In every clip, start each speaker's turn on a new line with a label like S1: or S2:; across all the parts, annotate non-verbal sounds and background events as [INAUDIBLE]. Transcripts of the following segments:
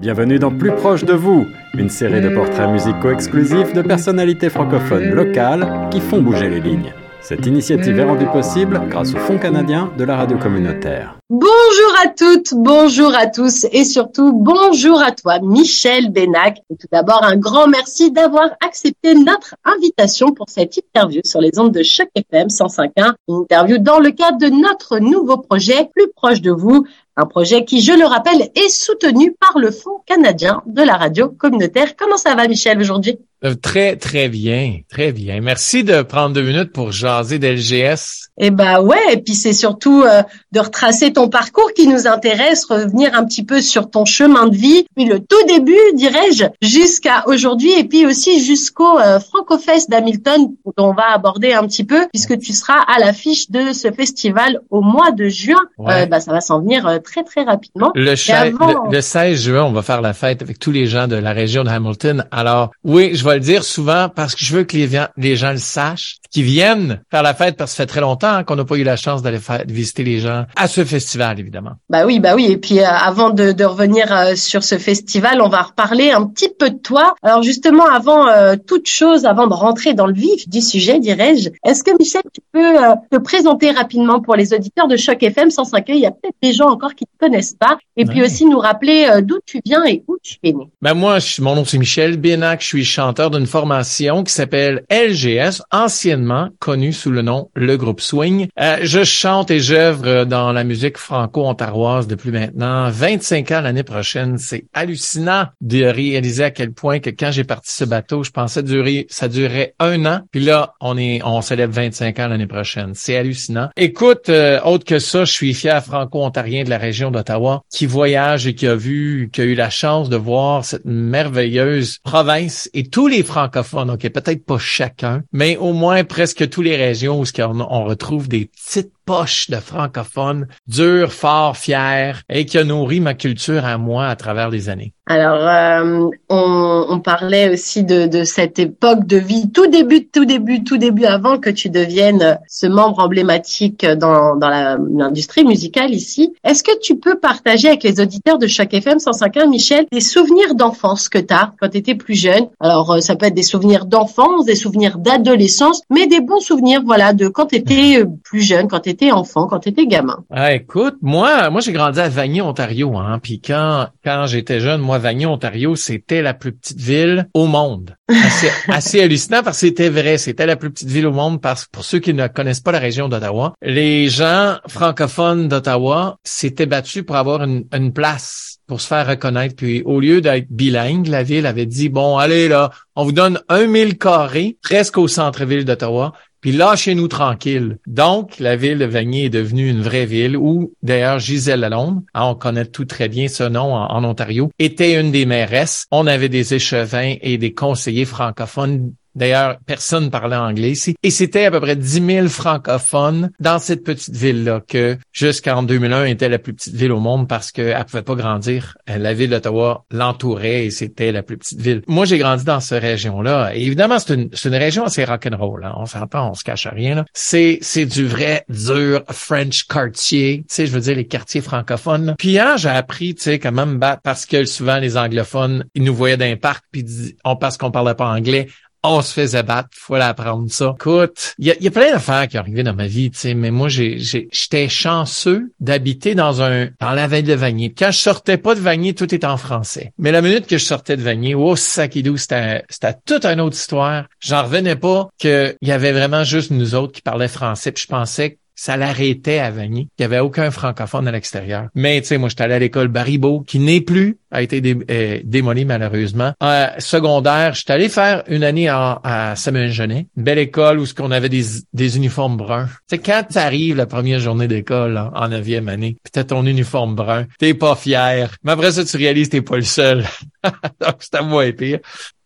S1: Bienvenue dans Plus proche de vous, une série de portraits musicaux exclusifs de personnalités francophones locales qui font bouger les lignes. Cette initiative est rendue possible grâce au Fonds canadien de la radio communautaire.
S2: Bonjour à toutes, bonjour à tous et surtout bonjour à toi, Michel Benac. tout d'abord, un grand merci d'avoir accepté notre invitation pour cette interview sur les ondes de Choc FM 105.1. Une interview dans le cadre de notre nouveau projet Plus proche de vous, un projet qui, je le rappelle, est soutenu par le Fonds canadien de la radio communautaire. Comment ça va, Michel, aujourd'hui?
S3: Euh, très, très bien, très bien. Merci de prendre deux minutes pour jaser d'LGS.
S2: Eh ben ouais, et puis c'est surtout euh, de retracer ton parcours qui nous intéresse, revenir un petit peu sur ton chemin de vie, puis le tout début, dirais-je, jusqu'à aujourd'hui, et puis aussi jusqu'au euh, Francofest d'Hamilton, dont on va aborder un petit peu, puisque tu seras à l'affiche de ce festival au mois de juin. Euh, bah, ça va s'en venir très, très rapidement.
S3: Le, le, le 16 juin, on va faire la fête avec tous les gens de la région de Hamilton. Alors, oui, je vais le dire souvent parce que je veux que les, les gens le sachent, qu'ils viennent faire la fête parce que ça fait très longtemps qu'on n'a pas eu la chance d'aller visiter les gens à ce festival, évidemment.
S2: Bah oui, bah oui. Et puis, euh, avant de, de revenir euh, sur ce festival, on va reparler un petit peu de toi. Alors, justement, avant euh, toute chose, avant de rentrer dans le vif du sujet, dirais-je, est-ce que Michel, tu peux te présenter rapidement pour les auditeurs de Choc FM 105 Il y a peut-être des gens encore qui ne te connaissent pas. Et puis aussi nous rappeler d'où tu viens et où tu es né.
S3: Ben moi, je, mon nom c'est Michel Bénac. Je suis chanteur d'une formation qui s'appelle LGS, anciennement connu sous le nom Le Groupe Swing. Euh, je chante et j'œuvre dans la musique franco-ontaroise depuis maintenant 25 ans l'année prochaine. C'est hallucinant de réaliser à quel point que quand j'ai parti ce bateau, je pensais durer, ça durait un an. Puis là, on est, on célèbre 25 ans l'année prochaine. C'est hallucinant. Écoute, euh, autre que ça, je suis fier franco-ontarien de la région d'Ottawa qui voyage et qui a vu, qui a eu la chance de voir cette merveilleuse province et tous les francophones, ok, peut-être pas chacun, mais au moins presque toutes les régions où on retrouve des petites poche de francophones, dur, fort, fier, et qui a nourri ma culture à moi à travers les années.
S2: Alors, euh, on, parlait aussi de, cette époque de vie, tout début, tout début, tout début, avant que tu deviennes ce membre emblématique dans, dans l'industrie musicale ici. Est-ce que tu peux partager avec les auditeurs de chaque FM 105.1, Michel, des souvenirs d'enfance que tu as quand tu étais plus jeune? Alors, euh, ça peut être des souvenirs d'enfance, des souvenirs d'adolescence, mais des bons souvenirs, voilà, de quand tu étais plus jeune, quand tu étais enfant, quand tu étais gamin.
S3: Ah, écoute, moi, moi j'ai grandi à Vanier, Ontario, hein, puis quand, quand j'étais jeune, moi, Vanier, Ontario, c'était la plus petite ville au monde. Assez, [LAUGHS] assez hallucinant parce que c'était vrai. C'était la plus petite ville au monde parce que pour ceux qui ne connaissent pas la région d'Ottawa, les gens francophones d'Ottawa s'étaient battus pour avoir une, une place pour se faire reconnaître. Puis au lieu d'être bilingue, la ville avait dit, bon, allez là, on vous donne un mille carrés presque au centre-ville d'Ottawa puis lâchez-nous tranquille. Donc, la ville de Vanier est devenue une vraie ville où, d'ailleurs, Gisèle Lalonde, hein, on connaît tout très bien ce nom en, Ontario, était une des mairesses. On avait des échevins et des conseillers francophones D'ailleurs, personne parlait anglais ici. Et c'était à peu près 10 000 francophones dans cette petite ville-là que jusqu'en 2001 était la plus petite ville au monde parce qu'elle pouvait pas grandir. La ville d'Ottawa l'entourait et c'était la plus petite ville. Moi, j'ai grandi dans cette région-là. Et évidemment, c'est une, région assez rock'n'roll. Hein. On s'entend, on se cache à rien. C'est, du vrai dur French quartier. Tu sais, je veux dire, les quartiers francophones. Puis j'ai appris, tu sais, quand même, parce que souvent les anglophones, ils nous voyaient dans un parc puis on, parce qu'on parlait pas anglais, on se faisait battre, faut l'apprendre ça. Écoute, il y a, plein d'affaires qui arrivées dans ma vie, tu sais, mais moi, j'ai, j'étais chanceux d'habiter dans un, dans la veille de Vanier. Quand je sortais pas de Vanier, tout était en français. Mais la minute que je sortais de Vanier, oh, Sakidou, c'était, c'était toute une autre histoire. J'en revenais pas qu'il y avait vraiment juste nous autres qui parlaient français, puis je pensais ça l'arrêtait à Vanier. Il n'y avait aucun francophone à l'extérieur. Mais tu sais, moi, j'étais allé à l'école Baribeau, qui n'est plus, a été euh, démoli malheureusement. Euh, secondaire, j'étais allé faire une année à Samuel Genet, une belle école où ce avait des, uniformes bruns. Tu sais, quand t'arrives la première journée d'école en neuvième année, puis t'as ton uniforme brun, t'es pas fier. Mais après ça, tu réalises que t'es pas le seul. [LAUGHS] Donc, c'était moins pire.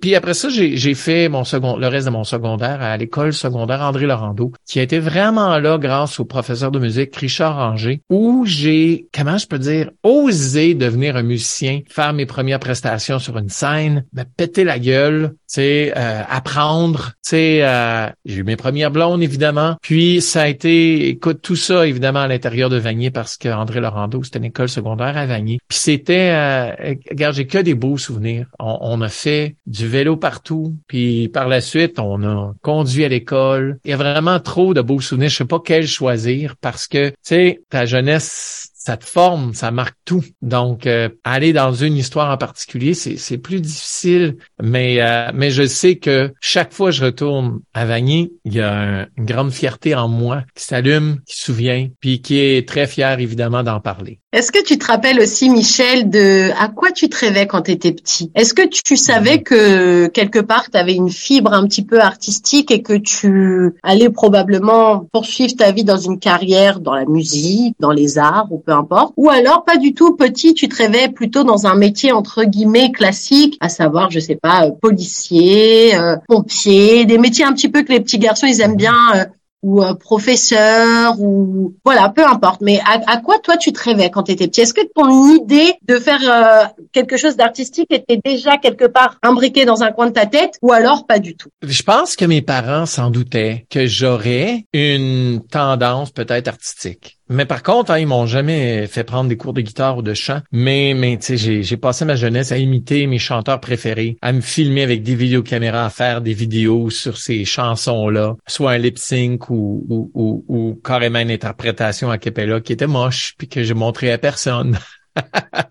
S3: Puis après ça, j'ai fait mon second, le reste de mon secondaire à l'école secondaire André Laurando, qui a été vraiment là grâce au professeur de musique Richard Ranger, où j'ai, comment je peux dire, osé devenir un musicien faire mes premières prestations sur une scène, me péter la gueule, sais, euh, apprendre, sais, euh, j'ai eu mes premières blondes évidemment, puis ça a été, écoute, tout ça évidemment à l'intérieur de Vanier parce que André Laurando, c'était une école secondaire à Vanier, puis c'était, euh, regarde, j'ai que des beaux souvenirs. On, on, a fait du vélo partout, puis par la suite, on a conduit à l'école. Il y a vraiment trop de beaux souvenirs. Je sais pas quel choisir parce que, tu sais, ta jeunesse ça te forme, ça marque tout. Donc, euh, aller dans une histoire en particulier, c'est plus difficile, mais euh, mais je sais que chaque fois que je retourne à Vanier, il y a une grande fierté en moi qui s'allume, qui se souvient, puis qui est très fier évidemment d'en parler.
S2: Est-ce que tu te rappelles aussi, Michel, de à quoi tu te rêvais quand tu étais petit? Est-ce que tu savais que quelque part tu avais une fibre un petit peu artistique et que tu allais probablement poursuivre ta vie dans une carrière dans la musique, dans les arts ou peu Ou alors pas du tout petit, tu te rêvais plutôt dans un métier entre guillemets classique, à savoir, je sais pas, euh, policier, euh, pompier, des métiers un petit peu que les petits garçons ils aiment bien euh, ou professeur ou voilà, peu importe. Mais à, quoi toi tu te rêvais quand tu étais petit? Est-ce que ton idée de faire quelque chose d'artistique était déjà quelque part imbriquée dans un coin de ta tête? Ou alors pas du tout?
S3: Je pense que mes parents s'en doutaient que j'aurais une tendance peut-être artistique. Mais par contre, hein, ils m'ont jamais fait prendre des cours de guitare ou de chant. Mais, mais tu sais, j'ai, passé ma jeunesse à imiter mes chanteurs préférés, à me filmer avec des vidéocaméras, à faire des vidéos sur ces chansons-là, soit un lip sync ou, ou, ou, ou carrément une interprétation à Capella qui était moche, puis que je montrais à personne. [LAUGHS]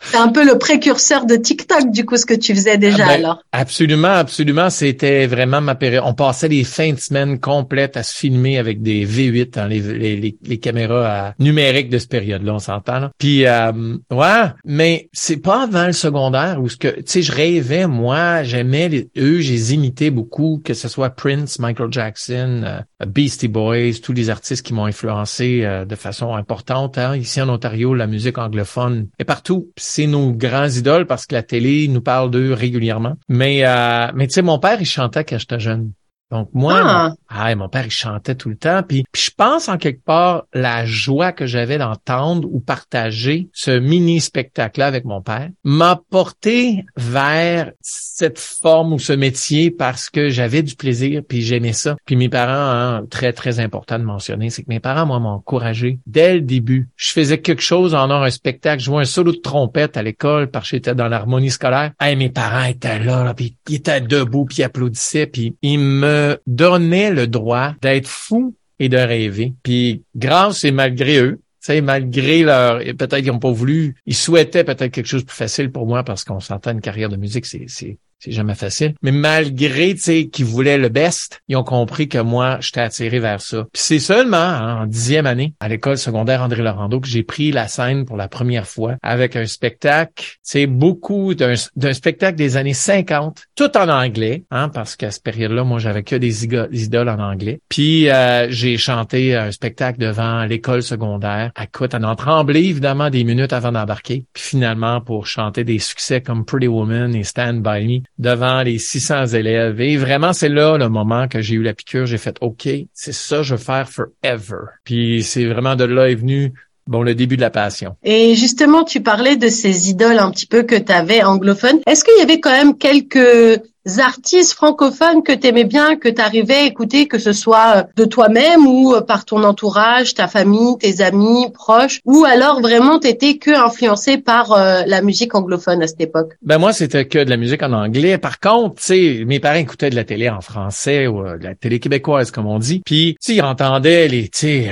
S2: C'est un peu le précurseur de TikTok, du coup, ce que tu faisais déjà
S3: ah ben,
S2: alors.
S3: Absolument, absolument. C'était vraiment ma période. On passait les fins de semaine complètes à se filmer avec des V8, hein, les, les, les, caméras numériques de cette période-là, on s'entend. Puis, euh, ouais, mais c'est pas avant le secondaire où ce que, tu sais, je rêvais, moi, j'aimais les, eux, j'ai imité beaucoup, que ce soit Prince, Michael Jackson, euh, Beastie Boys, tous les artistes qui m'ont influencé euh, de façon importante. Hein. Ici en Ontario, la musique anglophone est partout. C'est nos grands idoles parce que la télé nous parle d'eux régulièrement. Mais, euh, mais tu sais, mon père, il chantait quand j'étais jeune. Donc moi, ah. Mon, ah, mon père il chantait tout le temps, puis, je pense en quelque part la joie que j'avais d'entendre ou partager ce mini spectacle-là avec mon père m'a porté vers cette forme ou ce métier parce que j'avais du plaisir puis j'aimais ça. Puis mes parents, hein, très très important de mentionner, c'est que mes parents moi m'ont encouragé dès le début. Je faisais quelque chose en or un spectacle, je jouais un solo de trompette à l'école parce que j'étais dans l'harmonie scolaire. Hey, mes parents étaient là, là puis ils étaient debout puis ils applaudissaient puis ils me donnait le droit d'être fou et de rêver. Puis grâce et malgré eux, sais, malgré leur, peut-être qu'ils n'ont pas voulu, ils souhaitaient peut-être quelque chose de plus facile pour moi parce qu'on s'entend une carrière de musique, c'est, c'est jamais facile. Mais malgré, tu sais, qu'ils voulaient le best, ils ont compris que moi, j'étais attiré vers ça. Puis c'est seulement hein, en dixième année, à l'école secondaire André Laurando, que j'ai pris la scène pour la première fois avec un spectacle, c'est beaucoup d'un, spectacle des années 50, tout en anglais, hein, parce qu'à cette période-là, moi, j'avais que des idoles en anglais. Puis euh, j'ai chanté un spectacle devant l'école secondaire. Écoute, en tremblé, évidemment, des minutes avant d'embarquer. Puis finalement, pour chanter des succès comme Pretty Woman et Stand By Me, devant les 600 élèves. Et vraiment, c'est là le moment que j'ai eu la piqûre. J'ai fait, OK, c'est ça, je veux faire forever. Puis c'est vraiment de là est venu Bon, le début de la passion.
S2: Et justement, tu parlais de ces idoles un petit peu que tu avais anglophones. Est-ce qu'il y avait quand même quelques artistes francophones que tu aimais bien, que tu arrivais à écouter, que ce soit euh, de toi-même ou euh, par ton entourage, ta famille, tes amis, proches, ou alors vraiment t'étais que influencé par euh, la musique anglophone à cette époque?
S3: Ben moi, c'était que de la musique en anglais. Par contre, tu sais, mes parents écoutaient de la télé en français ou de la télé québécoise, comme on dit. Puis, tu ils entendaient les, tu sais,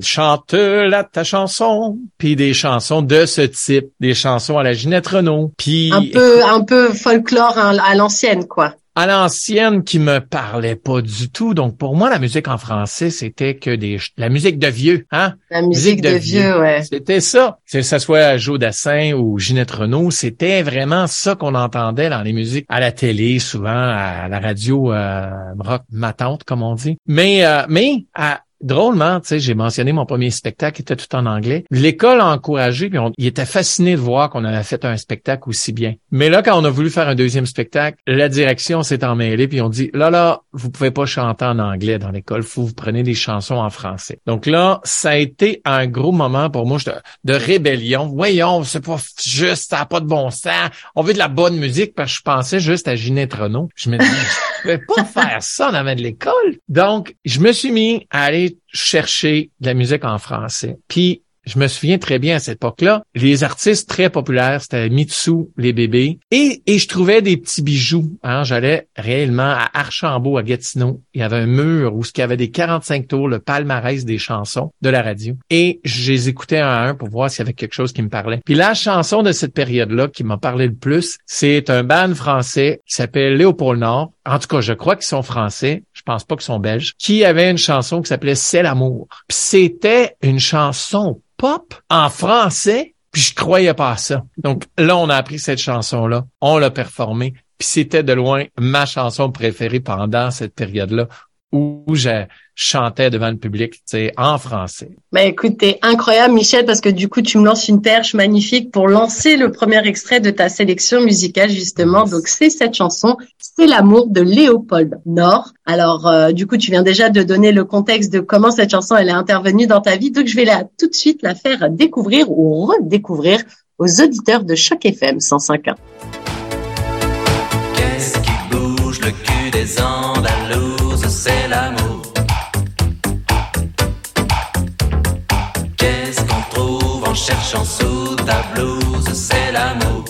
S3: chante la ta chanson, puis des chansons de ce type, des chansons à la Ginette Renault. Puis
S2: un peu, un peu folklore à l'ancienne
S3: à l'ancienne qui me parlait pas du tout. Donc pour moi, la musique en français, c'était que des la musique de vieux, hein?
S2: La musique, de, vieux, ouais.
S3: C'était ça. Que ce soit Joe Dassin ou Ginette Renault, c'était vraiment ça qu'on entendait dans les musiques à la télé, souvent à la radio euh, rock matante comme on dit. Mais euh, mais à drôlement, tu sais, j'ai mentionné mon premier spectacle qui était tout en anglais. L'école a encouragé, puis on, il était fasciné de voir qu'on avait fait un spectacle aussi bien. Mais là, quand on a voulu faire un deuxième spectacle, la direction s'est emmêlée, puis on dit, là, là, vous pouvez pas chanter en anglais dans l'école, faut vous prenez des chansons en français. Donc là, ça a été un gros moment pour moi de, de rébellion. Voyons, c'est pas juste, ça n'a pas de bon sens. On veut de la bonne musique parce que je pensais juste à Ginette Renault. Je me dis, je vais pas faire ça dans de l'école. Donc, je me suis mis à aller chercher de la musique en français. Puis je me souviens très bien à cette époque-là, les artistes très populaires, c'était Mitsu, les bébés, et, et je trouvais des petits bijoux. Hein. J'allais réellement à Archambault, à Gatineau. Il y avait un mur où il y avait des 45 tours, le palmarès des chansons de la radio. Et je les écoutais un à un pour voir s'il y avait quelque chose qui me parlait. Puis la chanson de cette période-là qui m'a parlé le plus, c'est un band français qui s'appelle Léopold Nord. En tout cas, je crois qu'ils sont français. Je pense pas qu'ils sont belges. Qui avait une chanson qui s'appelait C'est l'amour. Puis c'était une chanson en français, puis je croyais pas ça. Donc là, on a appris cette chanson-là, on l'a performée, puis c'était de loin ma chanson préférée pendant cette période-là où j'ai chantais devant le public, tu sais, en français.
S2: Ben écoute, t'es incroyable, Michel, parce que du coup, tu me lances une perche magnifique pour lancer le premier extrait de ta sélection musicale, justement. Donc, c'est cette chanson, c'est l'amour de Léopold Nord. Alors, euh, du coup, tu viens déjà de donner le contexte de comment cette chanson, elle est intervenue dans ta vie. Donc, je vais la, tout de suite la faire découvrir ou redécouvrir aux auditeurs de Choc FM 105.1.
S4: Qu'est-ce qui bouge le cul des Andalouses sous ta blouse C'est l'amour.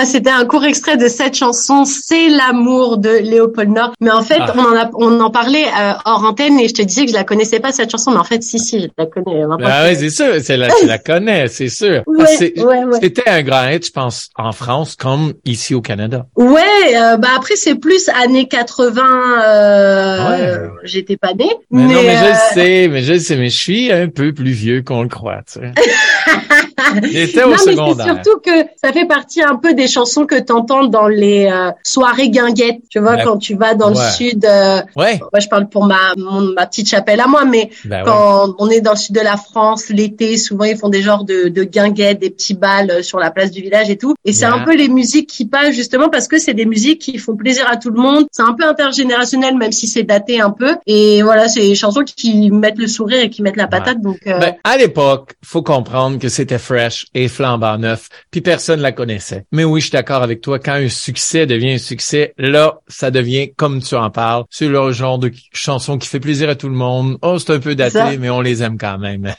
S2: Voilà, c'était un court extrait de cette chanson, C'est l'amour de Léopold Nord. Mais en fait,
S3: Ah.
S2: on en a, on en parlait euh, hors antenne et je te disais que je la connaissais pas cette chanson, mais en fait, si, si, je la connais. Maintenant,
S3: Ah oui, c'est sûr, c'est la, tu la [LAUGHS] connais, c'est sûr.
S2: Ouais,
S3: C'est-
S2: ouais, ouais.
S3: C'était un grand hit, je pense, en France comme ici au Canada.
S2: Ouais, euh, bah après c'est plus années 80. Euh. J'étais pas née.
S3: Mais, non, mais je
S2: euh,
S3: sais, mais je sais, mais je suis un peu plus vieux qu'on le croit, tu sais. [LAUGHS] J'étais au
S2: non, mais c'est
S3: secondaire.
S2: surtout que ça fait partie un peu des chansons que t'entends dans les euh, soirées guinguettes. Tu vois,
S3: Ouais.
S2: quand tu vas dans le
S3: Ouais.
S2: sud. euh,
S3: Ouais,
S2: moi, je parle pour ma mon- ma petite chapelle à moi, mais
S3: ben ouais.
S2: quand on est dans le sud de la France, l'été, souvent ils font des genres de, de guinguettes, des petits balles euh, sur la place du village et tout. Et c'est
S3: Yeah.
S2: un peu les musiques qui passent justement parce que c'est des musiques qui font plaisir à tout le monde. C'est un peu intergénérationnel, même si c'est daté un peu. Et voilà, c'est des chansons qui mettent le sourire et qui mettent la patate. Donc euh,
S3: Ben, à l'époque, faut comprendre que c'était fresh et flambant neuf, puis personne la connaissait. Mais oui, je suis d'accord avec toi. Quand un succès devient un succès, là, ça devient comme tu en parles. C'est le genre de chanson qui fait plaisir à tout le monde. Oh, c'est un peu daté, mais on les aime quand même.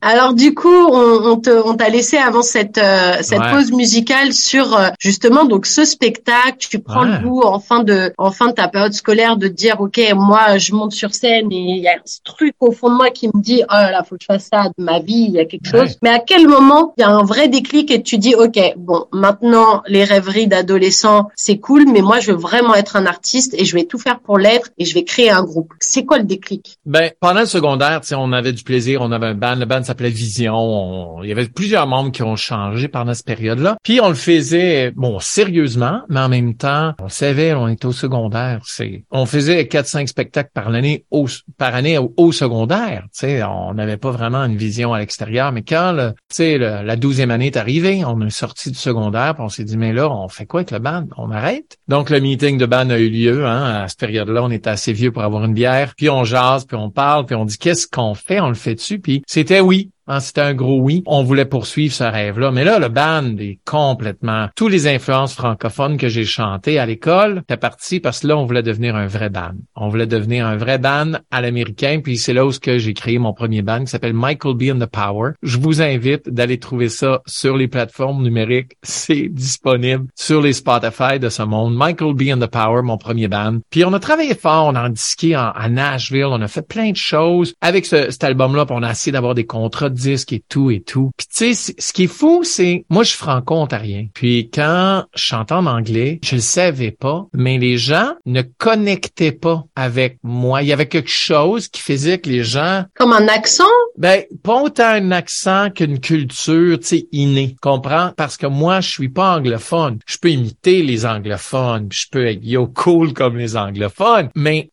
S2: Alors du coup, on, on te, on t'a laissé avant cette euh, cette
S3: Ouais.
S2: pause musicale sur euh, justement donc ce spectacle. Tu prends
S3: Ouais.
S2: le goût en fin de en fin de ta période scolaire de te dire ok moi je monte sur scène et il y a ce truc au fond de moi qui me dit oh là faut que je fasse ça de ma vie il y a quelque
S3: Ouais.
S2: chose. Mais à quel moment il y a un vrai déclic et tu dis ok bon maintenant les rêveries d'adolescent c'est cool mais moi je veux vraiment être un artiste et je vais tout faire pour l'être et je vais créer un groupe. C'est quoi le déclic?
S3: Ben, pendant le secondaire, on avait du plaisir, on avait un band, le band s'appelait Vision, on- il y avait plusieurs membres qui ont changé pendant cette période-là. Puis on le faisait, bon, sérieusement, mais en même temps, on savait, on était au secondaire, c'est, on faisait 4-5 spectacles par l'année, au, par année au, au secondaire, tu sais, on n'avait pas vraiment une vision à l'extérieur, mais quand, le, tu sais, le- la douzième année est arrivée, on est sorti du secondaire, puis on s'est dit, mais là, on fait quoi avec le band? On arrête? Donc, le meeting de band a eu lieu, hein, à cette période-là, on était assez vieux pour avoir une bière, puis on jase, puis on parle, puis on dit, qu'est-ce qu'on fait? On le fait dessus? Puis c'était oui. Hein, c'était un gros oui. On voulait poursuivre ce rêve-là. Mais là, le band est complètement... Tous les influences francophones que j'ai chantées à l'école, c'était parti parce que là, on voulait devenir un vrai band. On voulait devenir un vrai band à l'américain. Puis c'est là où j'ai créé mon premier band qui s'appelle Michael B. and the Power. Je vous invite d'aller trouver ça sur les plateformes numériques. C'est disponible sur les Spotify de ce monde. Michael B. and the Power, mon premier band. Puis on a travaillé fort. On a disqué en, à Nashville. On a fait plein de choses avec ce, cet album-là. On a essayé d'avoir des contrats de disques et tout et tout. Puis tu sais, ce qui est fou, c'est moi je suis franco-ontarien. Puis quand je chantais en anglais, je le savais pas, mais les gens ne connectaient pas avec moi. Il y avait quelque chose qui faisait que les gens
S2: Comme un accent?
S3: ben, pas autant un accent qu'une culture, tu sais, innée. Comprends? Parce que moi, je suis pas anglophone. Je peux imiter les anglophones, je peux être yo cool comme les anglophones, mais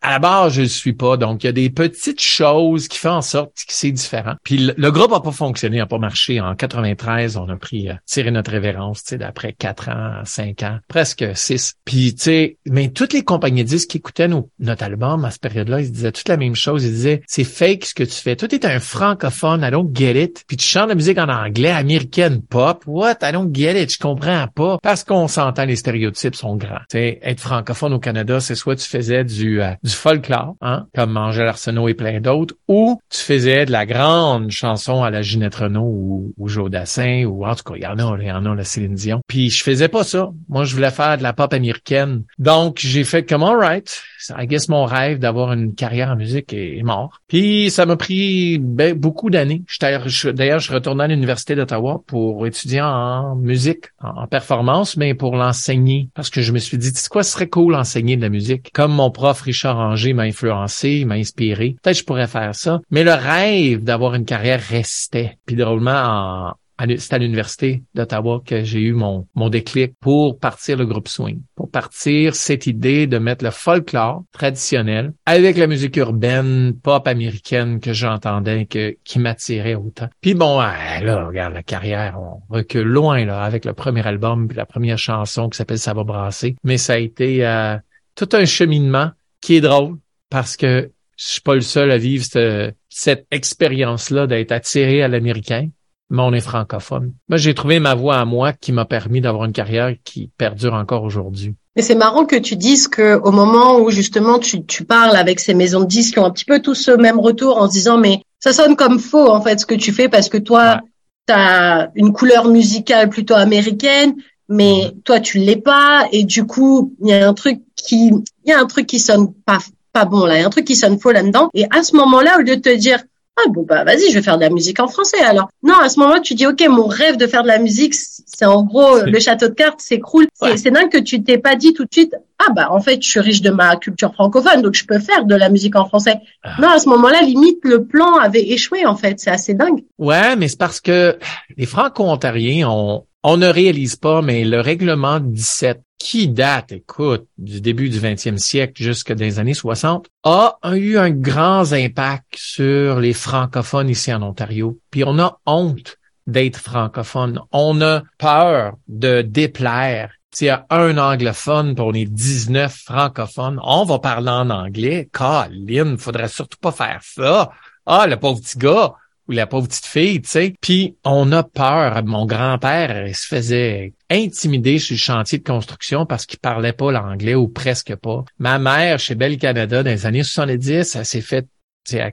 S3: à la base, je le suis pas. Donc, il y a des petites choses qui font en sorte que c'est différent. Puis le, le groupe a pas fonctionné, a pas marché. En 93, on a pris euh, tiré notre révérence, tu sais, d'après quatre ans, cinq ans, presque six. Puis, tu sais, mais toutes les compagnies disques qui écoutaient nos- notre album à cette période-là, ils disaient toute la même chose. Ils disaient, c'est fake ce que tu fais. Toi, t'es un francophone, I don't get it. Puis tu chantes la musique en anglais, américaine pop. What? I don't get it. Je comprends pas. Parce qu'on s'entend, les stéréotypes sont grands. Tu sais, être francophone au Canada, c'est soit tu faisais du, euh, du folklore, hein, comme Angèle Arsenault et plein d'autres, ou tu faisais de la grande chanson à la Ginette Renault ou, ou Joe Dassin, ou en tout cas, il y en a, il y en a, la Céline Dion. Puis je faisais pas ça. Moi, je voulais faire de la pop américaine. Donc, j'ai fait comme, alright, I guess mon rêve d'avoir une carrière en musique est, est mort. Puis ça m'a pris ben, beaucoup d'années. D'ailleurs, je retournais à l'Université d'Ottawa pour étudier en musique, en, en performance, mais pour l'enseigner. Parce que je me suis dit, sais quoi, ce serait cool enseigner de la musique. Comme mon prof Richard Anger m'a influencé, m'a inspiré. Peut-être je pourrais faire ça. Mais le rêve d'avoir une carrière restait. Puis drôlement, c'est à l'université d'Ottawa que j'ai eu mon, mon déclic pour partir le groupe swing, pour partir cette idée de mettre le folklore traditionnel avec la musique urbaine, pop américaine que j'entendais, que qui m'attirait autant. Puis bon, ah, là, regarde la carrière, on recule loin là avec le premier album puis la première chanson qui s'appelle Ça va brasser, mais ça a été euh, tout un cheminement qui est drôle parce que je suis pas le seul à vivre cette, cette expérience-là d'être attiré à l'américain mais on est francophone. Moi, j'ai trouvé ma voie à moi qui m'a permis d'avoir une carrière qui perdure encore aujourd'hui.
S2: Mais c'est marrant que tu dises que au moment où justement tu, tu parles avec ces maisons de disques qui ont un petit peu tous ce même retour en se disant mais ça sonne comme faux en fait ce que tu fais parce que toi
S3: Ouais.
S2: tu as une couleur musicale plutôt américaine mais toi tu l'es pas et du coup il y a un truc qui il y a un truc qui sonne pas pas bon là, il y a un truc qui sonne faux là-dedans. Et à ce moment-là au lieu de te dire ah bon bah vas-y je vais faire de la musique en français alors non à ce moment-là tu dis ok mon rêve de faire de la musique c'est en gros le château de cartes s'écroule.
S3: Ouais.
S2: c'est dingue que tu t'es pas dit tout de suite ah bah en fait je suis riche de ma culture francophone donc je peux faire de la musique en français
S3: Ah.
S2: non à ce moment-là limite le plan avait échoué en fait c'est assez dingue
S3: Ouais, mais c'est parce que les Franco-Ontariens, on, on ne réalise pas, mais le règlement 17, qui date, écoute, du début du 20e siècle jusque des années 60, a eu un grand impact sur les francophones ici en Ontario. Puis on a honte d'être francophone. On a peur de déplaire. S'il y a un anglophone puis on est 19 francophones, on va parler en anglais. Colin, faudrait surtout pas faire ça. Ah, le pauvre petit gars ou la pauvre petite fille, tu sais. Puis on a peur. Mon grand-père il se faisait intimider sur le chantier de construction parce qu'il parlait pas l'anglais ou presque pas. Ma mère, chez Bell Canada, dans les années 70, elle s'est fait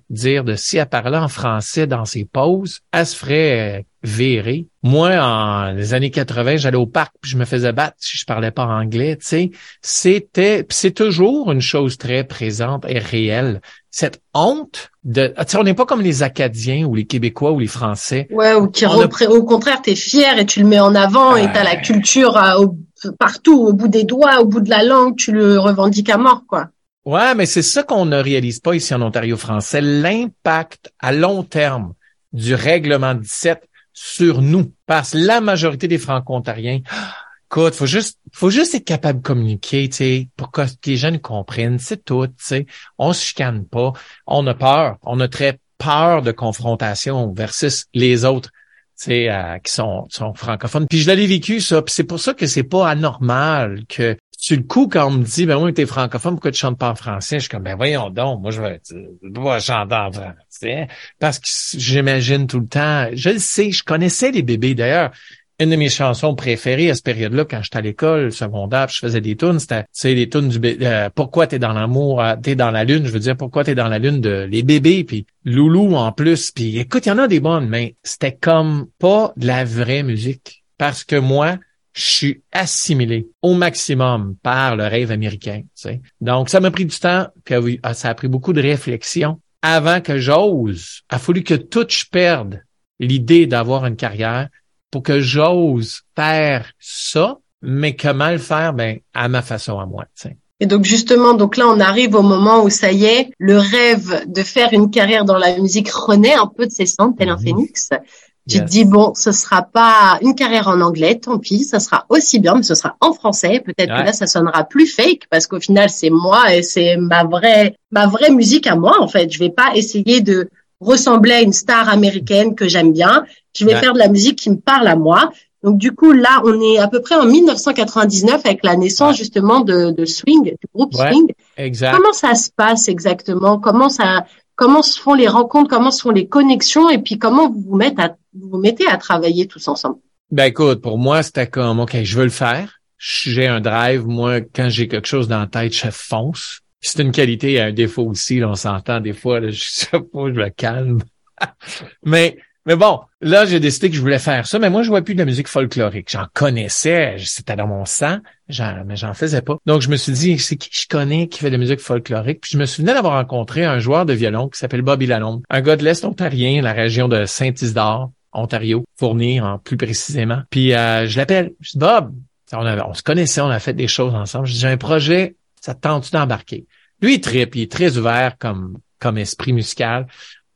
S3: dire de si elle parlait en français dans ses pauses, elle se ferait euh, virer. Moi, en les années 80, j'allais au parc puis je me faisais battre si je parlais pas anglais, tu sais. C'était, c'est toujours une chose très présente et réelle. Cette honte de, ah, tu sais, on n'est pas comme les Acadiens ou les Québécois ou les Français.
S2: ouais ou qui
S3: a-
S2: au contraire t'es fier et tu le mets en avant et t'as la culture à- au- partout au bout des doigts au bout de la langue tu le revendiques à mort quoi
S3: Ouais, mais c'est ça qu'on ne réalise pas ici en Ontario français, l'impact à long terme du règlement 17 sur nous. Parce la majorité des Franco-Ontariens, [GASPS] écoute, faut juste, faut juste être capable de communiquer, tu sais, pour que les gens nous comprennent, c'est tout, tu sais. On se chicane pas, on a peur, on a très peur de confrontation versus les autres. Euh, qui sont, sont francophones. Puis je l'avais vécu, ça. Puis c'est pour ça que c'est pas anormal que sur le coup, quand on me dit, ben oui, t'es francophone, pourquoi tu chantes pas en français? Je suis comme, ben voyons donc, moi, je vais, je chanter en français. Parce que j'imagine tout le temps, je le sais, je connaissais les bébés. D'ailleurs, une de mes chansons préférées à cette période-là, quand j'étais à l'école secondaire, puis je faisais des tunes, c'était, tu sais, les tunes du, euh, pourquoi t'es dans l'amour, euh, t'es dans la lune, je veux dire, pourquoi t'es dans la lune de les bébés, puis Loulou en plus, puis écoute, il y en a des bonnes, mais c'était comme pas de la vraie musique. Parce que moi, je suis assimilé au maximum par le rêve américain. tu sais. Donc, ça m'a pris du temps, puis ah, ça a pris beaucoup de réflexion avant que j'ose. Il a fallu que tout je perde l'idée d'avoir une carrière pour que j'ose faire ça, mais comment le faire? Ben, à ma façon à moi. tu sais.
S2: Et donc justement, donc là, on arrive au moment où ça y est, le rêve de faire une carrière dans la musique renaît un peu de ses cendres, tel un
S3: Mhm.
S2: phénix. Tu
S3: Yes.
S2: te dis bon, ce sera pas une carrière en anglais, tant pis, ça sera aussi bien, mais ce sera en français. Peut-être
S3: Ouais.
S2: que là, ça sonnera plus fake parce qu'au final, c'est moi et c'est ma vraie, ma vraie musique à moi en fait. Je vais pas essayer de ressembler à une star américaine que j'aime bien. Je vais
S3: Ouais.
S2: faire de la musique qui me parle à moi. Donc du coup, là, on est à peu près en 1999 avec la naissance justement de, de Swing, du groupe
S3: Ouais.
S2: Swing.
S3: Exact.
S2: Comment ça se passe exactement? Comment ça Comment se font les rencontres Comment se font les connexions Et puis comment vous vous mettez à, travailler tous ensemble
S3: Ben écoute, pour moi, c'était comme OK, je veux le faire. J'ai un drive, moi, quand j'ai quelque chose dans la tête, je fonce. C'est une qualité et un défaut aussi, on s'entend des fois, je sais pas, je me calme. [LAUGHS] mais mais bon, là, j'ai décidé que je voulais faire ça, mais moi, je vois plus de la musique folklorique. J'en connaissais, c'était dans mon sang, mais j'en faisais pas. Donc, je me suis dit, c'est qui je connais qui fait de la musique folklorique? Puis je me souvenais d'avoir rencontré un joueur de violon qui s'appelle Bobby Lalonde, un gars de l'Est ontarien, la région de Saint-Isidore, Ontario, Fournir en plus précisément. Puis euh, je l'appelle, je dis Bob, on, se connaissait, on a fait des choses ensemble. J'ai un projet, ça te tente-tu d'embarquer? Lui, il tripe, il est très ouvert comme, comme esprit musical.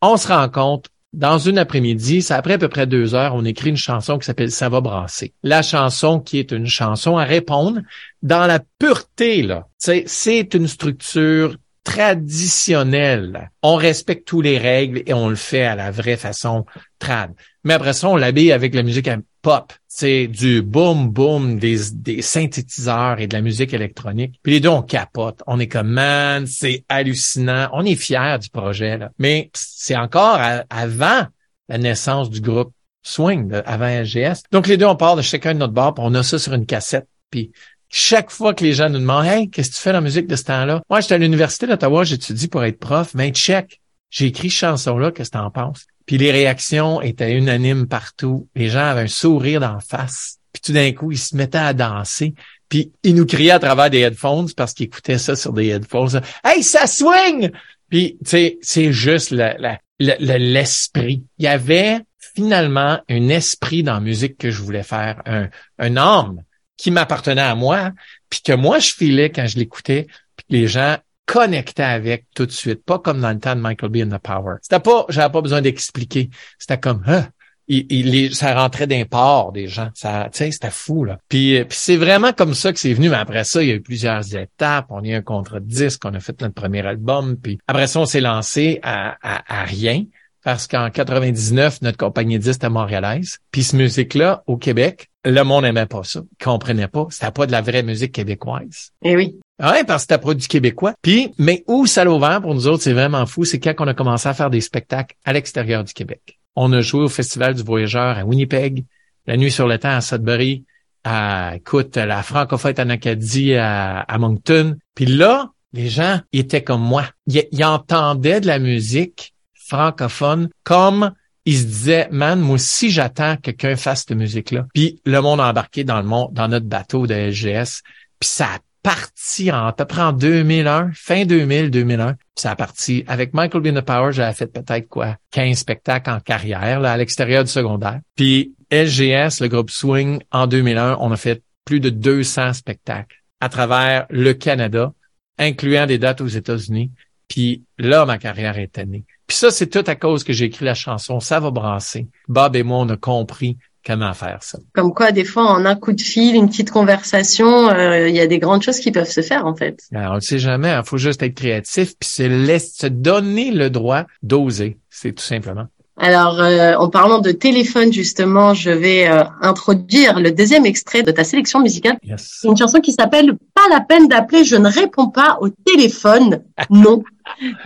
S3: On se rencontre dans une après-midi, c'est après à peu près deux heures, on écrit une chanson qui s'appelle Ça va brasser. La chanson qui est une chanson à répondre dans la pureté, là. C'est une structure traditionnelle. On respecte tous les règles et on le fait à la vraie façon trad. Mais après ça, on l'habille avec la musique pop. C'est du boom boom, des, synthétiseurs et de la musique électronique. Puis les deux, on capote. On est comme, man, c'est hallucinant. On est fiers du projet, là. Mais c'est encore avant la naissance du groupe Swing, de- avant LGS. Donc les deux, on part de chacun de notre bar, puis on a ça sur une cassette. Puis chaque fois que les gens nous demandent, hey, qu'est-ce que tu fais dans la musique de ce temps-là? Moi, j'étais à l'université d'Ottawa, j'étudie pour être prof, mais check. J'ai écrit cette chanson-là, qu'est-ce que t'en penses? Puis les réactions étaient unanimes partout. Les gens avaient un sourire d'en face. Puis tout d'un coup, ils se mettaient à danser. Puis ils nous criaient à travers des headphones parce qu'ils écoutaient ça sur des headphones. Hey, ça swing! Puis, tu sais, c'est juste l'esprit. Il y avait finalement un esprit dans la musique que je voulais faire, un, un âme qui m'appartenait à moi, puis que moi, je filais quand je l'écoutais, puis que les gens connectaient avec tout de suite, pas comme dans le temps de Michael B. and the Power. C'était pas, j'avais pas besoin d'expliquer. C'était comme, ah, il, il- ça rentrait d'un port des gens. Ça, c'était fou, là. Puis, euh, puis c'est vraiment comme ça que c'est venu. Mais après ça, il y a eu plusieurs étapes. On a eu un contrat de disque, on a fait notre premier album. Puis après ça, on s'est lancé à, à, à rien. Parce qu'en 99, notre compagnie disque était montréalaise. Puis cette musique-là, au Québec, le monde n'aimait pas ça. Il comprenait pas. C'était pas de la vraie musique québécoise.
S2: Eh oui.
S3: Ouais, parce que c'était produit québécois. Puis, mais où ça l'a ouvert pour nous autres, c'est vraiment fou, c'est quand on a commencé à faire des spectacles à l'extérieur du Québec. On a joué au Festival du Voyageur à Winnipeg, la nuit sur le temps à Sudbury, à, écoute, la Francophète en Acadie à, à Moncton. Puis là, les gens étaient comme moi. Ils, entendaient de la musique francophone comme ils se disaient, man, moi aussi j'attends que quelqu'un fasse cette musique-là. Puis le monde a embarqué dans le monde, dans notre bateau de LGS. Puis ça a parti en, à peu près en 2001, fin 2000, 2001. Puis ça a parti. Avec Michael B. Power, j'avais fait peut-être quoi, 15 spectacles en carrière, là, à l'extérieur du secondaire. Puis LGS, le groupe Swing, en 2001, on a fait plus de 200 spectacles à travers le Canada, incluant des dates aux États-Unis. Puis là, ma carrière est née. Puis ça, c'est tout à cause que j'ai écrit la chanson Ça va brasser. Bob et moi, on a compris comment faire ça.
S2: Comme quoi, des fois, en un coup de fil, une petite conversation, euh, il y a des grandes choses qui peuvent se faire en fait.
S3: Alors, on ne sait jamais, il faut juste être créatif, puis c'est laisser se donner le droit d'oser. C'est tout simplement.
S2: Alors, euh, en parlant de téléphone, justement, je vais euh, introduire le deuxième extrait de ta sélection musicale.
S3: Yes.
S2: Une chanson qui s'appelle Pas la peine d'appeler, je ne réponds pas au téléphone. [LAUGHS] Non.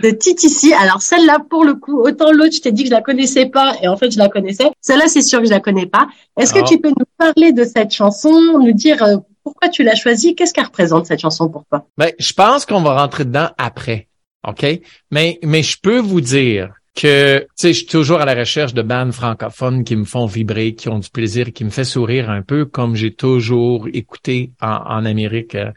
S2: De TTC. Alors, celle-là, pour le coup, autant l'autre, je t'ai dit que je la connaissais pas, et en fait, je la connaissais. Celle-là, c'est sûr que je la connais pas. Est-ce que tu peux nous parler de cette chanson, nous dire euh, pourquoi tu l'as choisie, qu'est-ce qu'elle représente, cette chanson pour toi?
S3: Ben, je pense qu'on va rentrer dedans après. OK? Mais, mais je peux vous dire que, sais, je suis toujours à la recherche de bandes francophones qui me font vibrer, qui ont du plaisir, qui me fait sourire un peu comme j'ai toujours écouté en, en Amérique euh,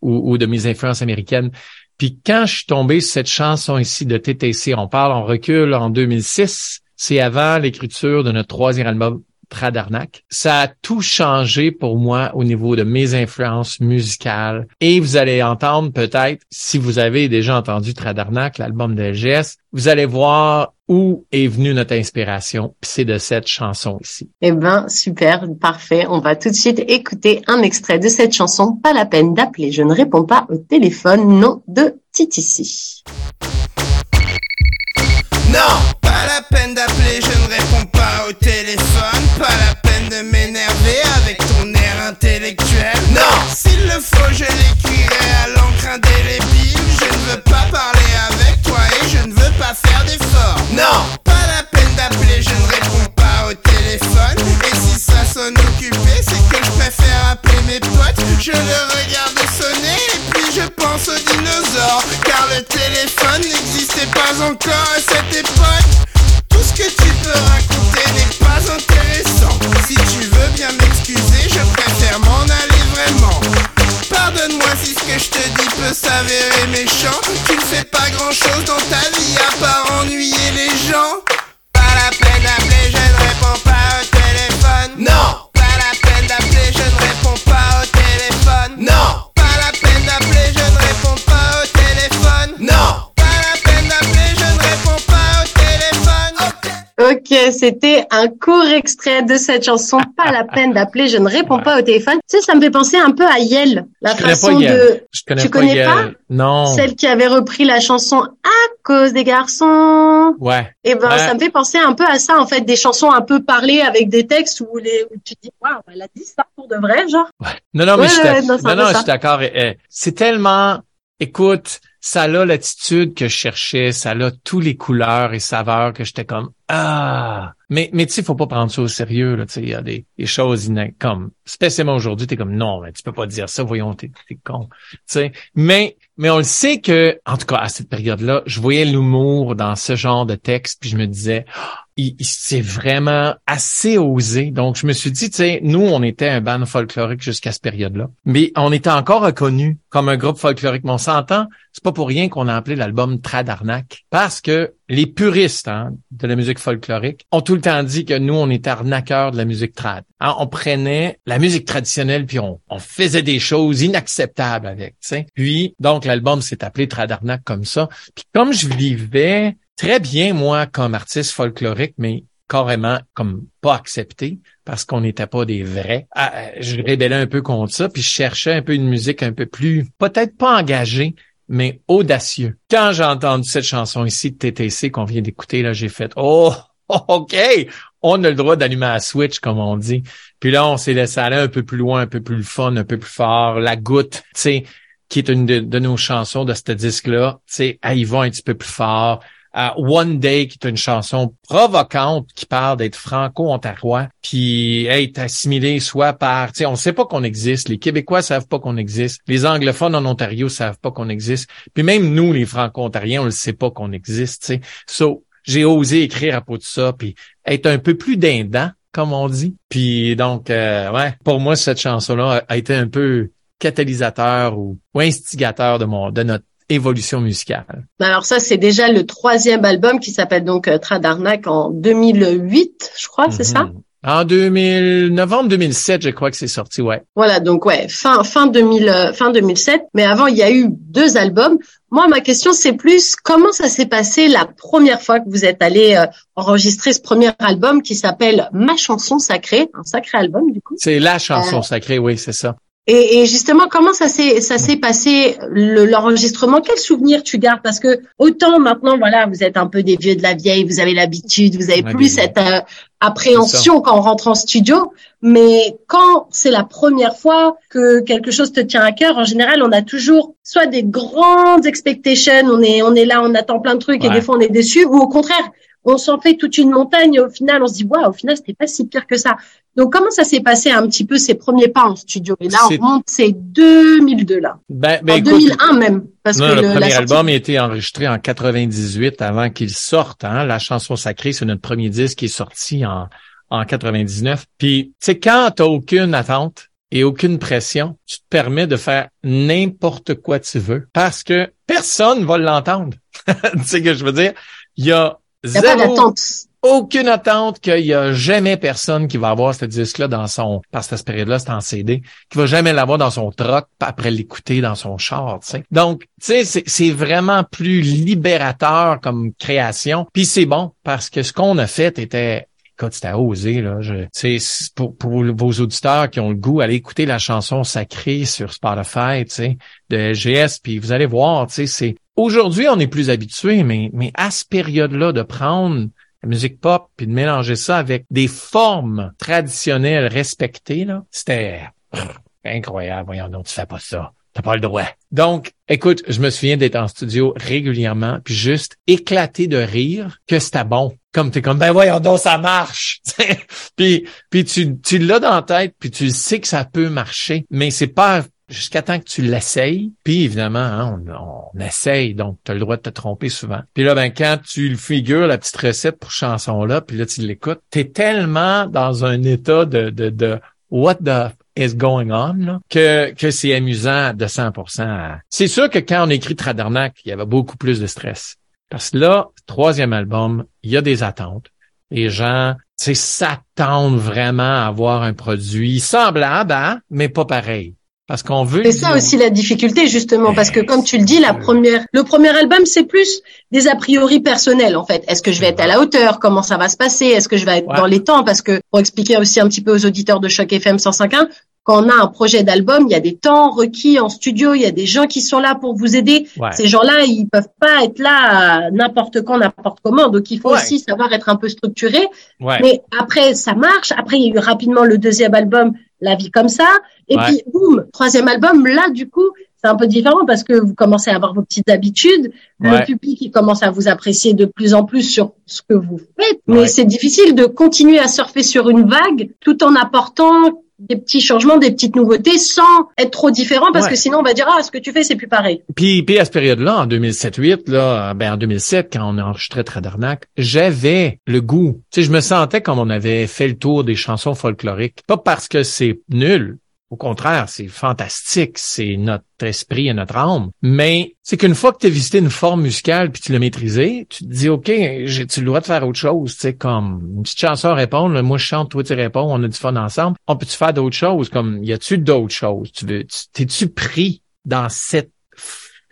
S3: ou, ou de mes influences américaines. Puis quand je suis tombé sur cette chanson ici de TTC, on parle, on recule en 2006, c'est avant l'écriture de notre troisième album Tradarnac. Ça a tout changé pour moi au niveau de mes influences musicales. Et vous allez entendre peut-être, si vous avez déjà entendu Tradarnac, l'album de LGS, vous allez voir où est venue notre inspiration. Puis c'est de cette chanson ici.
S2: Eh ben, super, parfait. On va tout de suite écouter un extrait de cette chanson. Pas la peine d'appeler, je ne réponds pas au téléphone. Non, de TTC.
S5: Non, pas la peine d'appeler, je ne réponds pas au téléphone. Pas la peine de m'énerver avec ton air intellectuel. Non, s'il le faut, je l'écrirai à l'encre indélébile. Je ne veux pas parler avec toi et je ne veux pas faire d'efforts. Non, pas la peine d'appeler, je ne réponds pas au téléphone. Et si ça sonne occupé, c'est que je préfère appeler mes potes. Je le regarde sonner et puis je pense aux dinosaures. Car le téléphone n'existait pas encore
S2: un court extrait de cette chanson. Pas la peine d'appeler, je ne réponds
S3: Ouais.
S2: pas au téléphone. Tu sais, ça me fait penser un peu à Yel. La
S3: Je connais
S2: façon
S3: pas Yel.
S2: de,
S3: Je connais
S2: Tu
S3: pas
S2: connais pas
S3: Non.
S2: celle qui avait repris la chanson à cause des garçons?
S3: Ouais.
S2: Et ben,
S3: Ouais.
S2: ça me fait penser un peu à ça, en fait, des chansons un peu parlées avec des textes où les, où tu dis, waouh, elle a dit ça pour de vrai, genre.
S3: Non, non, mais
S2: Ouais,
S3: je suis
S2: ouais,
S3: d'ac-
S2: non,
S3: non, je suis d'accord. Eh, eh, C'est tellement, écoute, ça a l'attitude que je cherchais, ça a tous les couleurs et saveurs que j'étais comme, ah. Mais, mais tu sais, faut pas prendre ça au sérieux, là, tu sais, il y a des, choses comme, spécialement aujourd'hui, t'es comme, non, mais tu peux pas dire ça, voyons, t'es, t'es con, tu sais. Mais, mais on le sait que, en tout cas, à cette période-là, je voyais l'humour dans ce genre de texte, puis je me disais, c'est vraiment assez osé. Donc, je me suis dit, tu sais, nous, on était un band folklorique jusqu'à cette période-là. Mais on était encore reconnu comme un groupe folklorique. Mais on s'entend, c'est pas pour rien qu'on a appelé l'album Tradarnac. Parce que les puristes hein, de la musique folklorique ont tout le temps dit que nous, on était arnaqueurs de la musique trad. Hein, on prenait la musique traditionnelle puis on, faisait des choses inacceptables avec. tu sais. Puis, donc, l'album s'est appelé Tradarnac comme ça. Puis comme je vivais très bien, moi, comme artiste folklorique, mais carrément comme pas accepté parce qu'on n'était pas des vrais. Ah, je rébellais un peu contre ça, puis je cherchais un peu une musique un peu plus, peut-être pas engagée, mais audacieux. Quand j'ai entendu cette chanson ici de TTC qu'on vient d'écouter, là, j'ai fait Oh, [LAUGHS] OK, on a le droit d'allumer la switch, comme on dit. Puis là, on s'est laissé aller un peu plus loin, un peu plus fun, un peu plus fort. La goutte, tu sais, qui est une de, de nos chansons de ce disque-là, tu sais, y va un petit peu plus fort. One Day, qui est une chanson provocante qui parle d'être franco-ontariois, puis être assimilé soit par, tu sais, on sait pas qu'on existe, les Québécois savent pas qu'on existe, les anglophones en Ontario savent pas qu'on existe, puis même nous, les franco-ontariens, on le sait pas qu'on existe, tu sais. So, j'ai osé écrire à propos de ça, puis être un peu plus dindant, comme on dit. Puis donc, euh, ouais, pour moi, cette chanson-là a, été un peu catalysateur ou, ou instigateur de mon de notre évolution musicale.
S2: Alors ça, c'est déjà le troisième album qui s'appelle donc euh, Tradarnac en 2008, je crois, c'est ça?
S3: Mhm. En 2000, novembre 2007, je crois que c'est sorti, ouais.
S2: Voilà, donc ouais, fin fin 2000, euh, fin 2007. Mais avant, il y a eu deux albums. Moi, ma question, c'est plus comment ça s'est passé la première fois que vous êtes allé euh, enregistrer ce premier album qui s'appelle Ma chanson sacrée, un sacré album du coup.
S3: C'est la chanson
S2: Euh,
S3: sacrée, oui, c'est ça.
S2: Et, et justement, comment ça s'est ça s'est passé le- l'enregistrement? Quel souvenir tu gardes? Parce que autant maintenant, voilà, vous êtes un peu des vieux de la vieille, vous avez l'habitude, vous avez plus cette euh, appréhension quand on rentre en studio. Mais quand c'est la première fois que quelque chose te tient à cœur, en général, on a toujours soit des grandes expectations, on est on est là, on attend plein de trucs et des fois on est déçu, ou au contraire, on s'en fait toute une montagne et au final on se dit waouh, au final c'était pas si pire que ça. Donc comment ça s'est passé un petit peu ces premiers pas en studio? Et là on remonte, c'est 2002 là,
S3: Ben, ben
S2: en
S3: écoute,
S2: 2001 même, parce
S3: non,
S2: que
S3: le, premier
S2: sortie-
S3: album a été enregistré en 98 avant qu'il sorte. Hein? La chanson sacrée, c'est notre premier disque qui est sorti en, en 99. Puis, tu sais, quand t'as aucune attente et aucune pression, tu te permets de faire n'importe quoi tu veux parce que personne va l'entendre. [LAUGHS] tu sais ce que je veux dire? Il y a
S2: il y a pas
S3: zéro
S2: d'attente.
S3: aucune attente qu'il y a jamais personne qui va avoir ce disque-là dans son, parce que cette période-là, c'est en CD, qui va jamais l'avoir dans son puis après l'écouter dans son char, tu sais. Donc, tu sais, c'est- c'est vraiment plus libérateur comme création. Puis c'est bon, parce que ce qu'on a fait était Écoute, c'était osé, là. Pour, pour vos auditeurs qui ont le goût, allez écouter la chanson sacrée sur Spotify, de LGS, puis vous allez voir, c'est... Aujourd'hui, on est plus habitué, mais, mais à cette période-là, de prendre la musique pop puis de mélanger ça avec des formes traditionnelles respectées là, c'était incroyable. Voyons donc, tu fais pas ça. T'as pas le droit. Donc, écoute, je me souviens d'être en studio régulièrement puis juste éclater de rire que c'était bon. Comme t'es comme, ben voyons donc, ça marche. [LAUGHS] puis, puis tu, tu l'as dans la tête puis tu sais que ça peut marcher, mais c'est pas jusqu'à temps que tu l'essayes. Puis évidemment, hein, on, on essaye, donc tu as le droit de te tromper souvent. Puis là, ben quand tu le figures, la petite recette pour chanson-là, puis là, tu l'écoutes, t'es tellement dans un état de, de, de what the is going on, là, que, que c'est amusant de 100%. C'est sûr que quand on écrit Tradarnac, il y avait beaucoup plus de stress. Parce que là, troisième album, il y a des attentes. Les gens, tu s'attendent vraiment à avoir un produit semblable, hein, mais pas pareil. Parce qu'on veut...
S2: C'est ça aussi la difficulté justement parce que comme tu le dis la première le premier album c'est plus des a priori personnels en fait. Est-ce que je vais être à la hauteur? Comment ça va se passer? Est-ce que je vais être
S3: Ouais.
S2: dans les temps? Parce que pour expliquer aussi un petit peu aux auditeurs de Choc FM 105.1 quand on a un projet d'album, il y a des temps requis en studio, il y a des gens qui sont là pour vous aider.
S3: Ouais.
S2: Ces gens-là, ils peuvent pas être là à n'importe quand, n'importe comment. Donc, il faut
S3: Ouais.
S2: aussi savoir être un peu structuré.
S3: Ouais.
S2: Mais après, ça marche. Après, il y a eu rapidement le deuxième album, La vie comme ça. Et puis, boum, troisième album, là, du coup, c'est un peu différent parce que vous commencez à avoir vos petites habitudes. Le public, il commence à vous apprécier de plus en plus sur ce que vous faites. Mais c'est difficile de continuer à surfer sur une vague tout en apportant des petits changements, des petites nouveautés sans être trop différent parce
S3: Ouais.
S2: que sinon on va dire ah ce que tu fais c'est plus pareil.
S3: Puis, puis à cette période-là, en 2007-8, là, ben en 2007, quand on a enregistré Tradarnac, j'avais le goût. Tu sais, je me sentais comme on avait fait le tour des chansons folkloriques. Pas parce que c'est nul. Au contraire, c'est fantastique, c'est notre esprit et notre âme. Mais c'est qu'une fois que tu as visité une forme musicale puis tu l'as maîtrisée, tu te dis OK, j'ai-tu le droit de faire autre chose, tu sais comme une petite chanson répondre, moi je chante, toi tu réponds, on a du fun ensemble. On peut-tu faire d'autres choses? Comme y a-tu d'autres choses? Tu veux tu- t'es-tu pris dans cette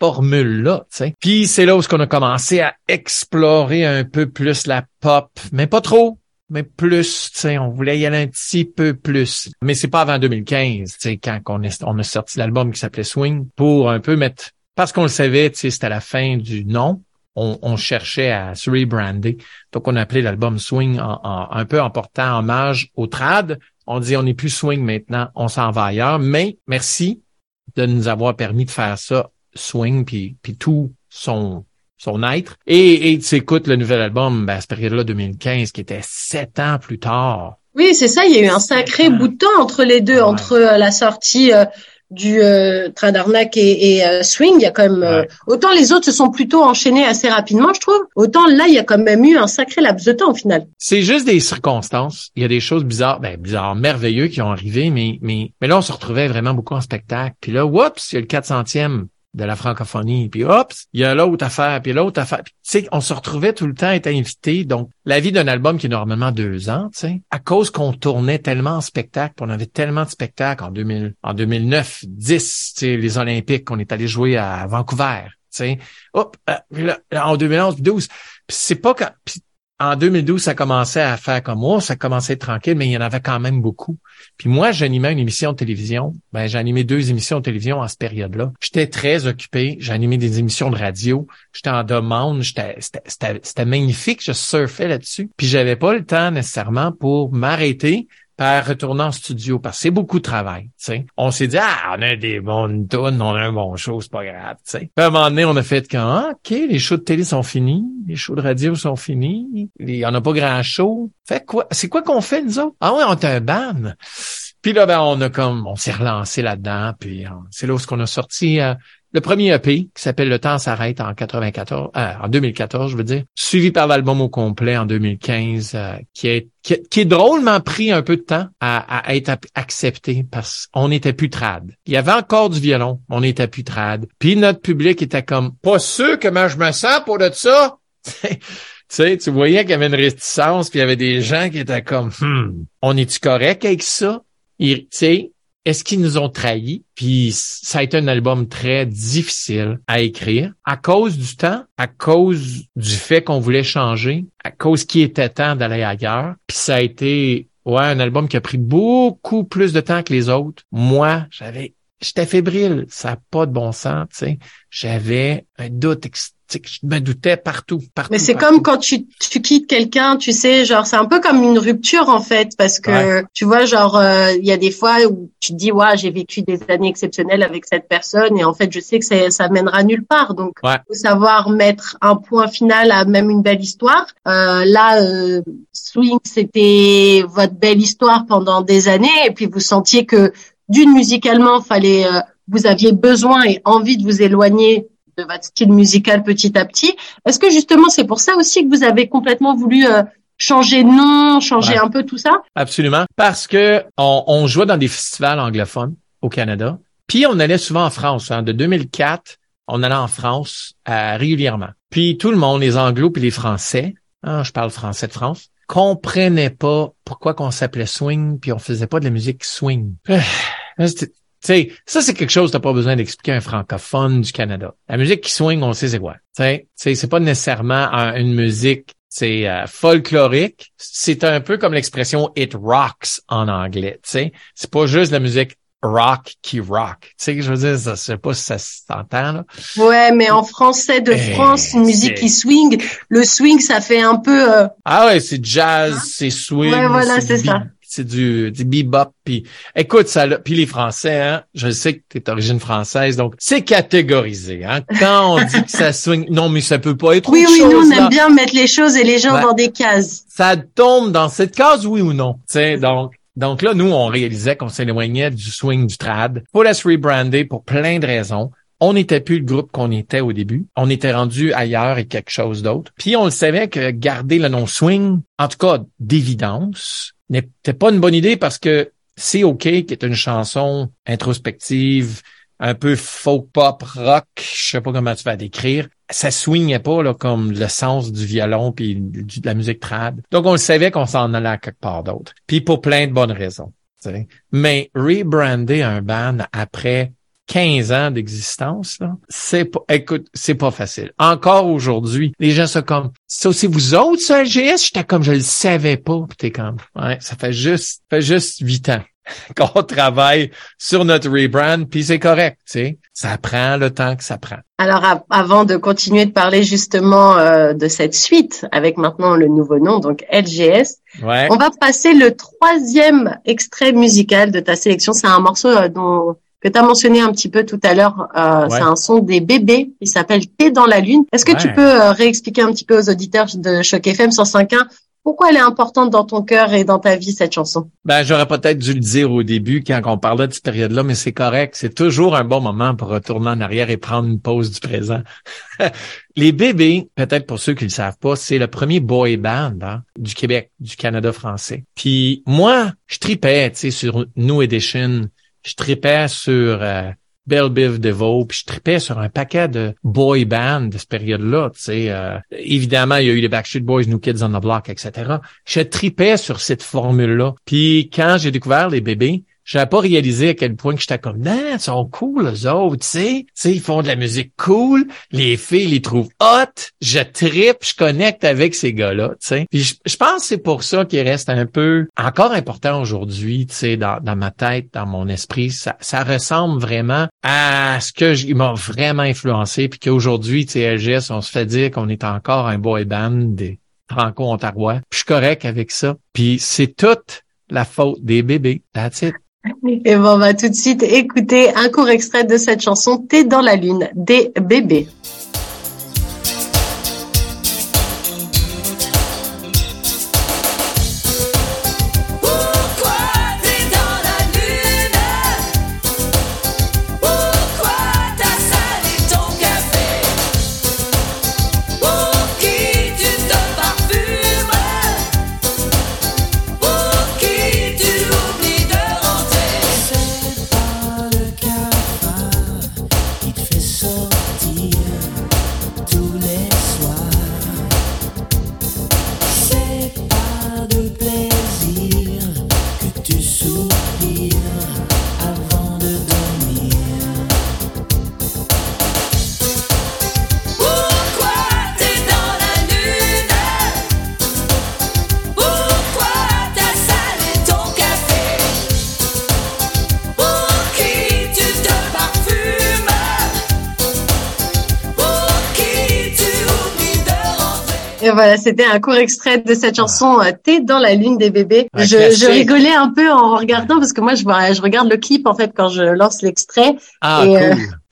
S3: formule-là, tu sais? Puis c'est là où on a commencé à explorer un peu plus la pop, mais pas trop, mais plus, on voulait y aller un petit peu plus. Mais c'est pas avant 2015, tu sais, quand on, est, on a sorti l'album qui s'appelait Swing, pour un peu mettre, parce qu'on le savait, c'était la fin du nom, on, on cherchait à se rebrander. Donc on a appelé l'album Swing en, un peu en portant hommage au trad. On dit on n'est plus Swing maintenant, on s'en va ailleurs, mais merci de nous avoir permis de faire ça swing puis tout son son être et et tu écoutes le nouvel album ben à cette période-là 2015 qui était sept ans plus tard
S2: Oui c'est ça, il y a eu un sacré bout de temps entre les deux,
S3: Ouais.
S2: entre euh, la sortie euh, du euh, Tradarnac et, et, euh, Swing. Il y a quand même euh,
S3: Ouais.
S2: autant les autres se sont plutôt enchaînés assez rapidement je trouve, autant là il y a quand même eu un sacré laps de temps au final.
S3: c'est juste des circonstances il y a des choses bizarres ben bizarres merveilleux qui ont arrivé mais mais mais là on se retrouvait vraiment beaucoup en spectacle puis là oups il y a le 400e de la francophonie, puis hop, il y a l'autre affaire, puis l'autre affaire. Tu sais, on se retrouvait tout le temps à être invité. Donc, la vie d'un album qui est normalement deux ans, tu sais, à cause qu'on tournait tellement en spectacle, puis on avait tellement de spectacles en 2000, en 2009, 10, tu sais, les Olympiques, qu'on est allé jouer à Vancouver, tu sais. Hop, euh, là, en 2011, 12. Puis c'est pas quand, en 2012, ça commençait à faire comme moi, ça commençait à être tranquille, mais il y en avait quand même beaucoup. Puis moi, j'animais une émission de télévision. Ben, j'ai animé deux émissions de télévision en cette période-là. J'étais très occupé. Animé des émissions de radio. J'étais en demande. C'était magnifique. Je surfais là-dessus. Puis j'avais pas le temps nécessairement pour m'arrêter par retourner en studio parce que c'est beaucoup de travail. tu sais. On s'est dit ah on a des bonnes tunes, on a un bon show, c'est pas grave. tu sais. Puis à un moment donné, on a fait quand ah, ok les shows de télé sont finis, les shows de radio sont finis, il y en a pas grand show. Fait quoi C'est quoi qu'on fait nous autres? Ah ouais, on est un band. Puis là, ben, on a comme, on s'est relancé là-dedans, puis euh, c'est là où on a sorti euh, le premier EP qui s'appelle Le temps s'arrête en 94, euh, en 2014, je veux dire, suivi par l'album au complet en 2015, euh, qui est qui, drôlement pris un peu de temps à, être accepté parce qu'on n'était plus trad. Il y avait encore du violon, on n'était plus trad. Puis notre public était comme pas sûr comment je me sens pour de ça. [LAUGHS] tu sais, tu voyais qu'il y avait une réticence, puis il y avait des gens qui étaient comme, Hmm, on est-tu correct avec ça? Tu sais, est-ce qu'ils nous ont trahis? Puis ça a été un album très difficile à écrire à cause du temps, à cause du fait qu'on voulait changer, à cause qu'il était temps d'aller ailleurs. Puis ça a été ouais un album qui a pris beaucoup plus de temps que les autres. Moi, j'avais j'étais fébrile, ça n'a pas de bon sens, tu sais. J'avais un doute, ex- tu sais, je me doutais partout, partout.
S2: Mais c'est comme quand tu, tu quittes quelqu'un, tu sais, genre c'est un peu comme une rupture en fait, parce que tu vois, genre euh, il y a des fois où tu te dis ouais j'ai vécu des années exceptionnelles avec cette personne et en fait je sais que ça, ça mènera nulle part, donc
S3: Ouais.
S2: faut savoir mettre un point final à même une belle histoire. Euh, là, euh, Swing c'était votre belle histoire pendant des années et puis vous sentiez que d'une musicalement fallait euh, vous aviez besoin et envie de vous éloigner de votre style musical petit à petit. Est-ce que justement c'est pour ça aussi que vous avez complètement voulu euh, changer de nom, changer
S3: Ouais.
S2: un peu tout ça?
S3: Absolument. Parce que on, on jouait dans des festivals anglophones au Canada. Puis on allait souvent en France. hein. De 2004, on allait en France euh, régulièrement. Puis tout le monde, les Anglos puis les Français, hein, je parle français de France, comprenaient pas pourquoi qu'on s'appelait swing puis on faisait pas de la musique swing. Tu sais, ça c'est quelque chose que t'as pas besoin d'expliquer à un francophone du Canada. La musique qui swing, on sait c'est quoi. Tu sais, tu c'est pas nécessairement un- une musique c'est euh, folklorique. C'est un peu comme l'expression it rocks en anglais. Tu sais, c'est pas juste la musique rock qui rock. Tu sais, je veux dire, ça, je sais pas si ça s'entend là.
S2: Ouais, mais en français de
S3: Eh,
S2: France, une musique qui swing, le swing ça fait un peu euh,
S3: Ah ouais, c'est jazz, c'est swing,
S2: Ouais, voilà, c'est ça.
S3: C'est du, du bebop. Puis, écoute, ça, puis les Français, hein, je sais que t'es d'origine française, donc c'est catégorisé. Hein, quand on dit que ça swing, non, mais ça peut pas être
S2: Oui
S3: autre
S2: oui, nous on
S3: là.
S2: aime bien mettre les choses et les gens dans des cases.
S3: ça tombe dans cette case, oui ou non. Tu sais, donc, donc là, nous, on réalisait qu'on s'éloignait du swing du trad. Faut la se rebrander pour plein de raisons. On n'était plus le groupe qu'on était au début. On était rendu ailleurs et quelque chose d'autre. Puis on le savait que garder le nom swing, en tout cas d'évidence, n'était pas une bonne idée parce que c'est OK qui est une chanson introspective, un peu folk pop rock, je sais pas comment tu vas décrire. Ça swingait pas là comme le sens du violon puis de la musique trad. Donc on le savait qu'on s'en allait à quelque part d'autre. Puis pour plein de bonnes raisons. Mais rebrander un band après 15 ans d'existence, là, c'est pas, écoute, c'est pas facile. Encore aujourd'hui, les gens sont comme, ça aussi vous autres, ça, LGS? J'étais comme, je le savais pas. Puis t'es comme, ouais, ça fait juste, ça fait juste 8 ans [LAUGHS] qu'on travaille sur notre rebrand, puis c'est correct, tu sais. Ça prend le temps que ça prend.
S2: Alors avant de continuer de parler justement euh, de cette suite avec maintenant le nouveau nom donc LGS,
S3: Ouais.
S2: on va passer le troisième extrait musical de ta sélection. C'est un morceau euh, dont que tu as mentionné un petit peu tout à l'heure. Euh,
S3: Ouais.
S2: C'est un son des bébés. Il s'appelle T'es dans la lune. Est-ce que tu peux euh, réexpliquer un petit peu aux auditeurs de Choc FM 105.1 pourquoi elle est importante dans ton cœur et dans ta vie cette chanson?
S3: Ben, j'aurais peut-être dû le dire au début quand on parlait de cette période-là, mais c'est correct. C'est toujours un bon moment pour retourner en arrière et prendre une pause du présent. [LAUGHS] Les bébés, peut-être pour ceux qui le savent pas, c'est le premier boy band hein, du Québec, du Canada français. Puis moi, je tripais, tu sais, sur New Edition. Je tripais sur euh, Belle Biv DeVoe, puis je tripais sur un paquet de boy bands de cette période-là. Tu sais, euh, évidemment, il y a eu les Backstreet Boys, New Kids on the Block, etc. Je tripais sur cette formule-là. Puis quand j'ai découvert les bébés, j'avais pas réalisé à quel point que j'étais comme, non, ils sont cool, les autres, tu sais. Ils font de la musique cool. Les filles les trouvent hot. Je tripe, je connecte avec ces gars-là, tu sais. Puis je, je pense que c'est pour ça qu'il reste un peu encore important aujourd'hui, tu sais, dans, dans ma tête, dans mon esprit. Ça, ça ressemble vraiment à ce que je- il m'a vraiment influencé. Puis qu'aujourd'hui, tu sais, LGS, on se fait dire qu'on est encore un boy band des franco-ontarois. Je suis correct avec ça. Puis c'est toute la faute des bébés. That's it.
S2: Et on va tout de suite écouter un court extrait de cette chanson T'es dans la lune des bébés. Voilà, c'était un court extrait de cette chanson euh, T'es dans la lune des bébés. Je, rigolais un peu en regardant parce que moi je, vois- je regarde le clip en fait quand je lance l'extrait
S3: Ah,
S2: Et,
S3: cool.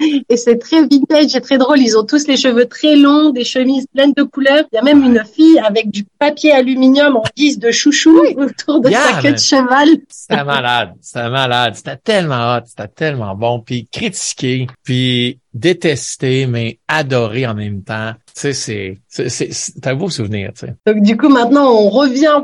S2: euh, [LAUGHS] et c'est très vintage et très drôle. Ils ont tous les cheveux très longs, des chemises pleines de couleurs. Il y a même une fille avec du papier aluminium en guise de chouchou autour de
S3: Yeah,
S2: sa queue de cheval.
S3: C'était malade, c'était malade, c'était tellement hot, c'était tellement bon, puis critiqué, puis détesté, mais adoré en même temps. Tu sais, c'est, c'est, c'est, c'est un beau souvenir, tu sais.
S2: Donc du coup maintenant on revient,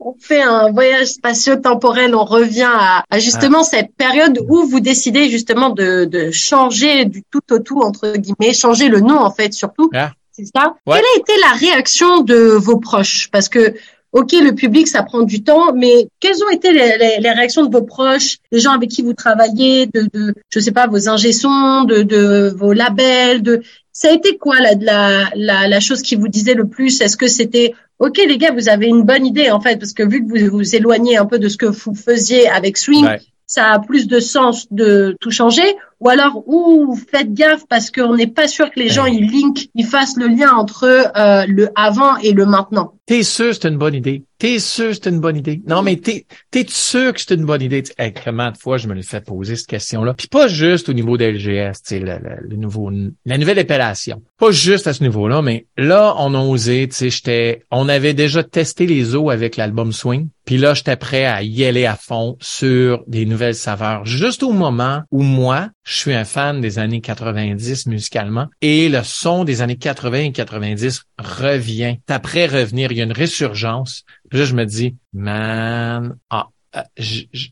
S2: on fait un voyage spatio-temporel, on revient à, à justement cette période où vous décidez justement de, de changer du tout au tout entre guillemets, changer le nom en fait surtout.
S3: Ah.
S2: C'est ça.
S3: Ouais.
S2: Quelle a été la réaction de vos proches? Parce que Ok, le public, ça prend du temps, mais quelles ont été les, les- les réactions de vos proches, les gens avec qui vous travaillez, de, de je sais pas, vos ingé-sons, de, de vos labels, de ça a été quoi la, la, la, la chose qui vous disait le plus? Est-ce que c'était ok les gars, vous avez une bonne idée en fait, parce que vu que vous vous éloignez un peu de ce que vous faisiez avec Swing,
S3: Ouais.
S2: ça a plus de sens de tout changer, ou alors ou faites gaffe parce qu'on n'est pas sûr que les gens ils linkent, ils fassent le lien entre euh, le avant et le maintenant.
S3: T'es sûr que c'est une bonne idée? T'es sûr que c'est une bonne idée? Non, mais t'es, t'es sûr que c'est une bonne idée? Hey, comment de fois je me le fais poser cette question-là? Puis pas juste au niveau des LGS, tu sais, le, le- le nouveau, la nouvelle appellation. Pas juste à ce niveau-là, mais là, on a osé, tu sais, j'étais, on avait déjà testé les eaux avec l'album Swing. Puis là, j'étais prêt à y aller à fond sur des nouvelles saveurs. Juste au moment où moi, je suis un fan des années 90 musicalement et le son des années 80 et 90 revient. Après revenir, il y a une résurgence. Puis là, je me dis, man, ah, euh,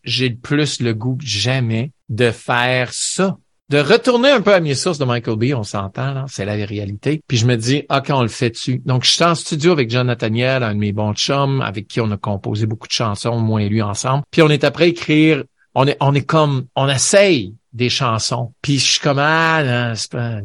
S3: j'ai plus le goût que jamais de faire ça. De retourner un peu à mes sources de Michael B, on s'entend, là, c'est la réalité. Puis je me dis, OK, on le fait dessus. Donc, je suis en studio avec John Nathaniel, un de mes bons chums, avec qui on a composé beaucoup de chansons, moi et lui ensemble. Puis on est après écrire, on est, on est comme, on essaye des chansons. Puis je suis comme, ah, c'est pas,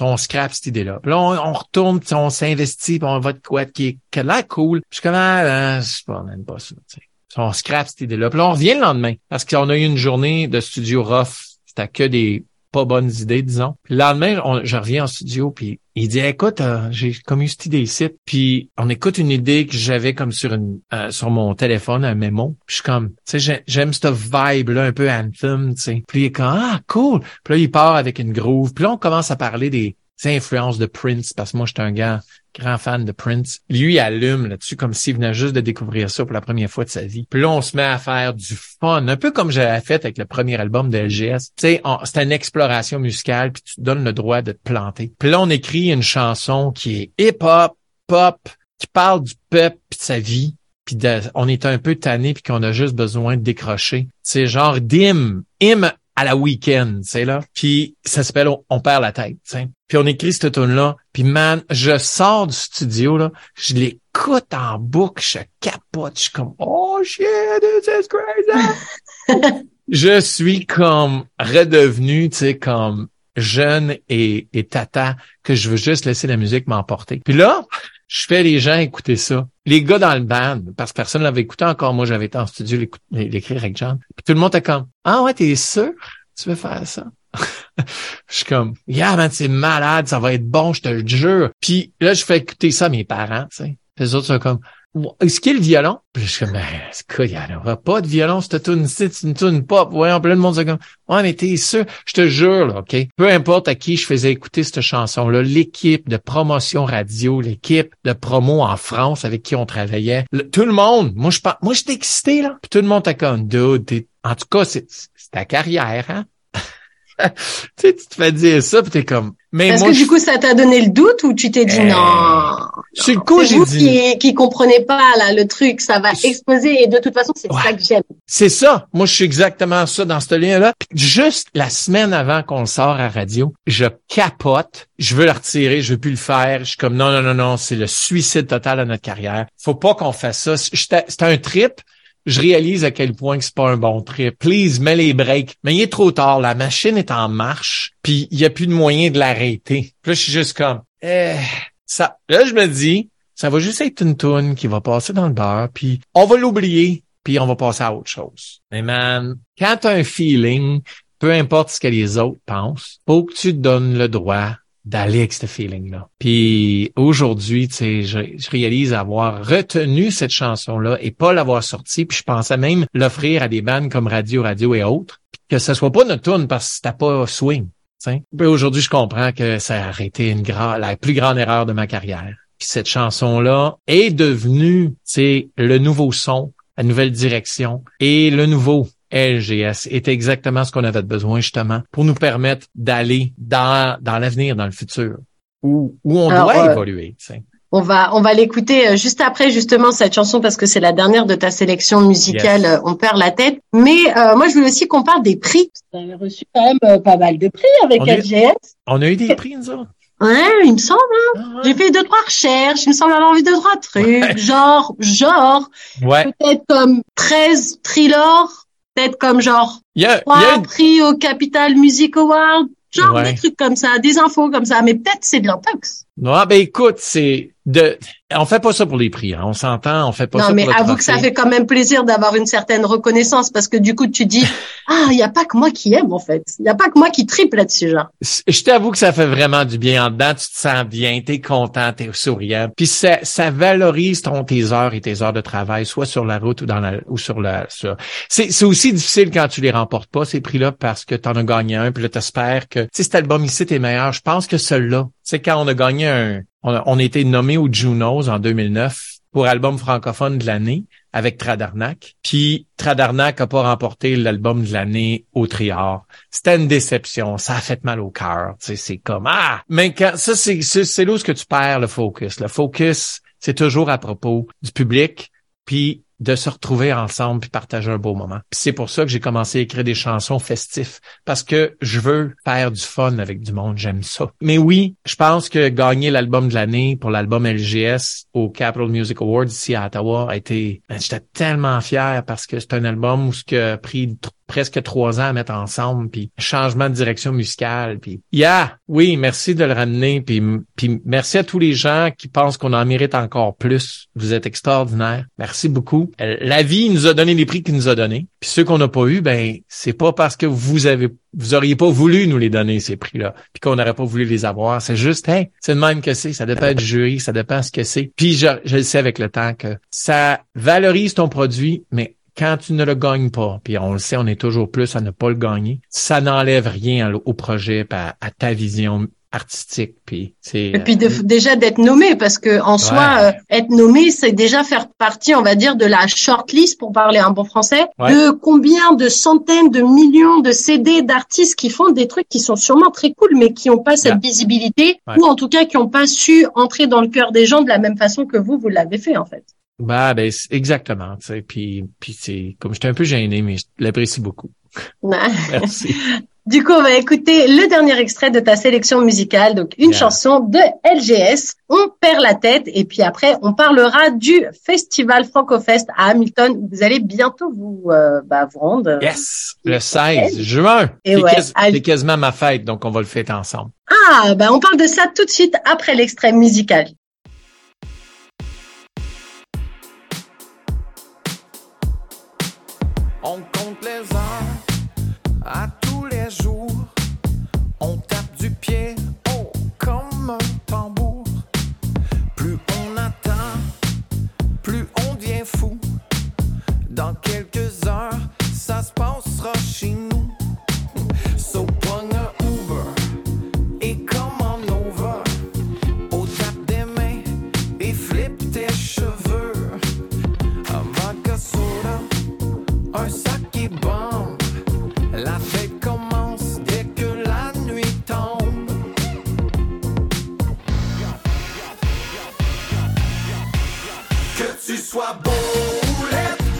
S3: on scrape cette idée-là. Puis là, on, on retourne, puis on s'investit, puis on va de quoi qui est, a l'air cool. Puis je suis comme, ah, non, c'est pas même pas ça, tu sais. Puis On scrape cette idée-là. Puis là, on revient le lendemain. Parce qu'on a eu une journée de studio rough. C'était que des pas bonnes idées, disons. Puis le lendemain, on- je reviens en studio, puis il dit, écoute, euh, j'ai comme eu cette idée ici. Puis on écoute une idée que j'avais comme sur une euh, sur mon téléphone, un mémo. Puis je suis comme, tu sais, j'ai- j'aime cette vibe-là, un peu anthem, tu sais. Puis il est comme, ah, cool. Puis là, il part avec une groove. Puis là, on commence à parler des influences de Prince, parce que moi, j'étais un gars grand fan de Prince. Lui, allume là-dessus comme s'il venait juste de découvrir ça pour la première fois de sa vie. Puis là, on se met à faire du fun, un peu comme j'avais fait avec le premier album de LGS. Tu sais, c'était une exploration musicale, puis tu te donnes le droit de te planter. Puis on écrit une chanson qui est hip-hop, pop, qui parle du peuple puis de sa vie. Puis on est un peu tanné puis qu'on a juste besoin de décrocher. C'est genre dim, him à la week-end, tu sais là. Puis ça s'appelle on, On perd la tête, tu sais. Puis on écrit cette tune là, puis man, je sors du studio là, je l'écoute en boucle, je capote, je suis comme oh shit, this is crazy. [LAUGHS] je suis comme redevenu, tu sais, comme jeune et, et tata que je veux juste laisser la musique m'emporter. Puis là, je fais les gens écouter ça. Les gars dans le band, parce que personne l'avait écouté encore, moi j'avais été en studio l'écrire avec John. Puis tout le monde était comme Ah ouais, t'es sûr? Tu veux faire ça? [LAUGHS] je suis comme Yeah man, c'est malade, ça va être bon, je te le jure. Puis là, je fais écouter ça à mes parents, tu sais. Les autres sont comme est-ce qu'il y a le violon? Puis je suis comme, ben, il n'y en aura pas de violon, cette tune c'est une tune pop. Voyons, plein de monde c'est comme, ouais, mais t'es sûr? Je te jure, là, OK? Peu importe à qui je faisais écouter cette chanson-là, l'équipe de promotion radio, l'équipe de promo en France avec qui on travaillait, tout le monde, moi, je moi, j'étais excité, là. Puis tout le monde était comme, dude, en tout cas, c'est, c'est ta carrière, hein? [LAUGHS] tu sais, tu te fais dire ça, puis t'es comme, mais
S2: Est-ce
S3: moi,
S2: que
S3: je-
S2: du coup, ça t'a donné le doute ou tu t'es dit
S3: Eh,
S2: non?
S3: sur le coup,
S2: C'est
S3: j'ai dit,
S2: qui, qui comprenez pas là le truc, ça va exploser et de toute façon c'est
S3: Ouais.
S2: ça que j'aime.
S3: C'est ça. Moi, je suis exactement ça dans ce lien-là. Juste la semaine avant qu'on le sort à radio, je capote. Je veux le retirer. Je veux plus le faire. Je suis comme, non, non, non, non, c'est le suicide total à notre carrière. Faut pas qu'on fasse ça. C'était un trip. Je réalise à quel point que c'est pas un bon trip. Please, mets les breaks. Mais il est trop tard. La machine est en marche. Puis il y a plus de moyen de l'arrêter. Puis là, je suis juste comme, eh, ça. Là, je me dis, ça va juste être une toune qui va passer dans le beurre. Puis on va l'oublier puis on va passer à autre chose. Mais man, quand tu as un feeling, peu importe ce que les autres pensent, faut que tu te donnes le droit d'aller avec ce feeling-là. Puis aujourd'hui, tu sais, je, réalise avoir retenu cette chanson-là et pas l'avoir sortie, puis je pensais même l'offrir à des bandes comme Radio Radio et autres, que ce soit pas notre tune parce que c'était pas swing. Puis aujourd'hui, je comprends que ça a été une la plus grande erreur de ma carrière. Puis cette chanson-là est devenue, tu le nouveau son, la nouvelle direction et le nouveau LGS est exactement ce qu'on avait besoin justement pour nous permettre d'aller dans, dans l'avenir, dans le futur, où, où on
S2: Alors,
S3: doit
S2: euh,
S3: évoluer. tu sais.
S2: On va on va l'écouter euh, juste après justement cette chanson parce que c'est la dernière de ta sélection musicale.
S3: Yes.
S2: euh, On perd la tête. Mais euh, moi je voulais aussi qu'on parle des prix. Tu as reçu quand même euh, pas mal de prix avec
S3: On
S2: LGS.
S3: On a eu des prix, nous autres.
S2: Ouais, il me semble.
S3: Ah, ouais.
S2: J'ai fait deux trois recherches. Il me semble avoir vu deux trois trucs.
S3: Ouais.
S2: Genre genre
S3: Ouais.
S2: peut-être comme 13 trilors. Peut-être comme genre
S3: Il y a, il y a
S2: trois
S3: une-
S2: prix au Capital Music Award. Genre
S3: Ouais.
S2: des trucs comme ça, des infos comme ça. Mais peut-être c'est de l'intox.
S3: Non, ben écoute, c'est de. On fait pas ça pour les prix. hein. On s'entend, on fait pas ça
S2: Non, mais
S3: pour
S2: avoue que ça fait quand même plaisir d'avoir une certaine reconnaissance parce que du coup, tu dis, [LAUGHS] ah, il y a pas que moi qui aime, en fait. Il y a pas que moi qui triple là-dessus, genre.
S3: Je t'avoue que ça fait vraiment du bien en dedans. Tu te sens bien, t'es content, t'es souriant. Puis ça, ça valorise ton tes heures et tes heures de travail, soit sur la route ou dans la ou sur la. Sur... C'est, c'est aussi difficile quand tu les remportes pas ces prix-là parce que t'en as gagné un, puis là t'espères que sais cet album ici est meilleur. Je pense que celui-là, c'est quand on a gagné un, on a, on a été nommé aux Junos en 2009 pour album francophone de l'année avec Tradarnac. Puis Tradarnac a pas remporté l'album de l'année au Triard. C'était une déception. Ça a fait mal au cœur. C'est comme ah. Mais quand ça, c'est c'est c'est là où ce que tu perds le focus. Le focus, c'est toujours à propos du public, puis de se retrouver ensemble puis partager un beau moment. C'est pour ça que j'ai commencé à écrire des chansons festifs parce que je veux faire du fun avec du monde, j'aime ça. Mais oui, je pense que gagner l'album de l'année pour l'album LGS au Capital Music Awards ici à Ottawa a été ben, j'étais tellement fier parce que c'est un album où ce qui a pris presque trois ans à mettre ensemble puis changement de direction musicale puis yeah oui merci de le ramener puis puis merci à tous les gens qui pensent qu'on en mérite encore plus. Vous êtes extraordinaires. Merci beaucoup. Euh, la vie nous a donné les prix qu'il nous a donnés. Puis ceux qu'on n'a pas eu ben c'est pas parce que vous avez vous auriez pas voulu nous les donner ces prix là puis qu'on n'aurait pas voulu les avoir. C'est juste hey c'est le même que c'est. Ça dépend du jury ça dépend ce que c'est. Puis je, je le sais avec le temps que ça valorise ton produit mais quand tu ne le gagnes pas, puis on le sait, on est toujours plus à ne pas le gagner, ça n'enlève rien au projet, à, à ta vision artistique, puis c'est
S2: Et puis de- déjà d'être nommé, parce que en soi, euh, être nommé, c'est déjà faire partie, on va dire, de la shortlist, pour parler un bon français,
S3: Ouais.
S2: de combien de centaines de millions de CD d'artistes qui font des trucs qui sont sûrement très cool, mais qui n'ont pas cette visibilité,
S3: Ouais.
S2: ou en tout cas qui n'ont pas su entrer dans le cœur des gens de la même façon que vous, vous l'avez fait, en fait.
S3: Bah ben exactement, tu sais, puis puis c'est comme j'étais un peu gêné, mais je l'apprécie beaucoup. [LAUGHS] Merci.
S2: Du coup, on va écouter le dernier extrait de ta sélection musicale, donc une chanson de LGS. On perd la tête et puis après, on parlera du festival FrancoFest à Hamilton. où Vous allez bientôt vous euh, bah, vous rendre.
S3: Yes! Le 16 juin.
S2: Et
S3: C'est
S2: ouais,
S3: quas- quasiment ma fête, donc on va le fêter ensemble.
S2: Ah, bah on parle de ça tout de suite après l'extrait musical.
S6: Se passera chez nous. So un Uber et commande over. Au tape des mains et flip tes cheveux. Un vodka soda un sac qui bombe. La fête commence dès que la nuit tombe. Que tu sois beau ou laid,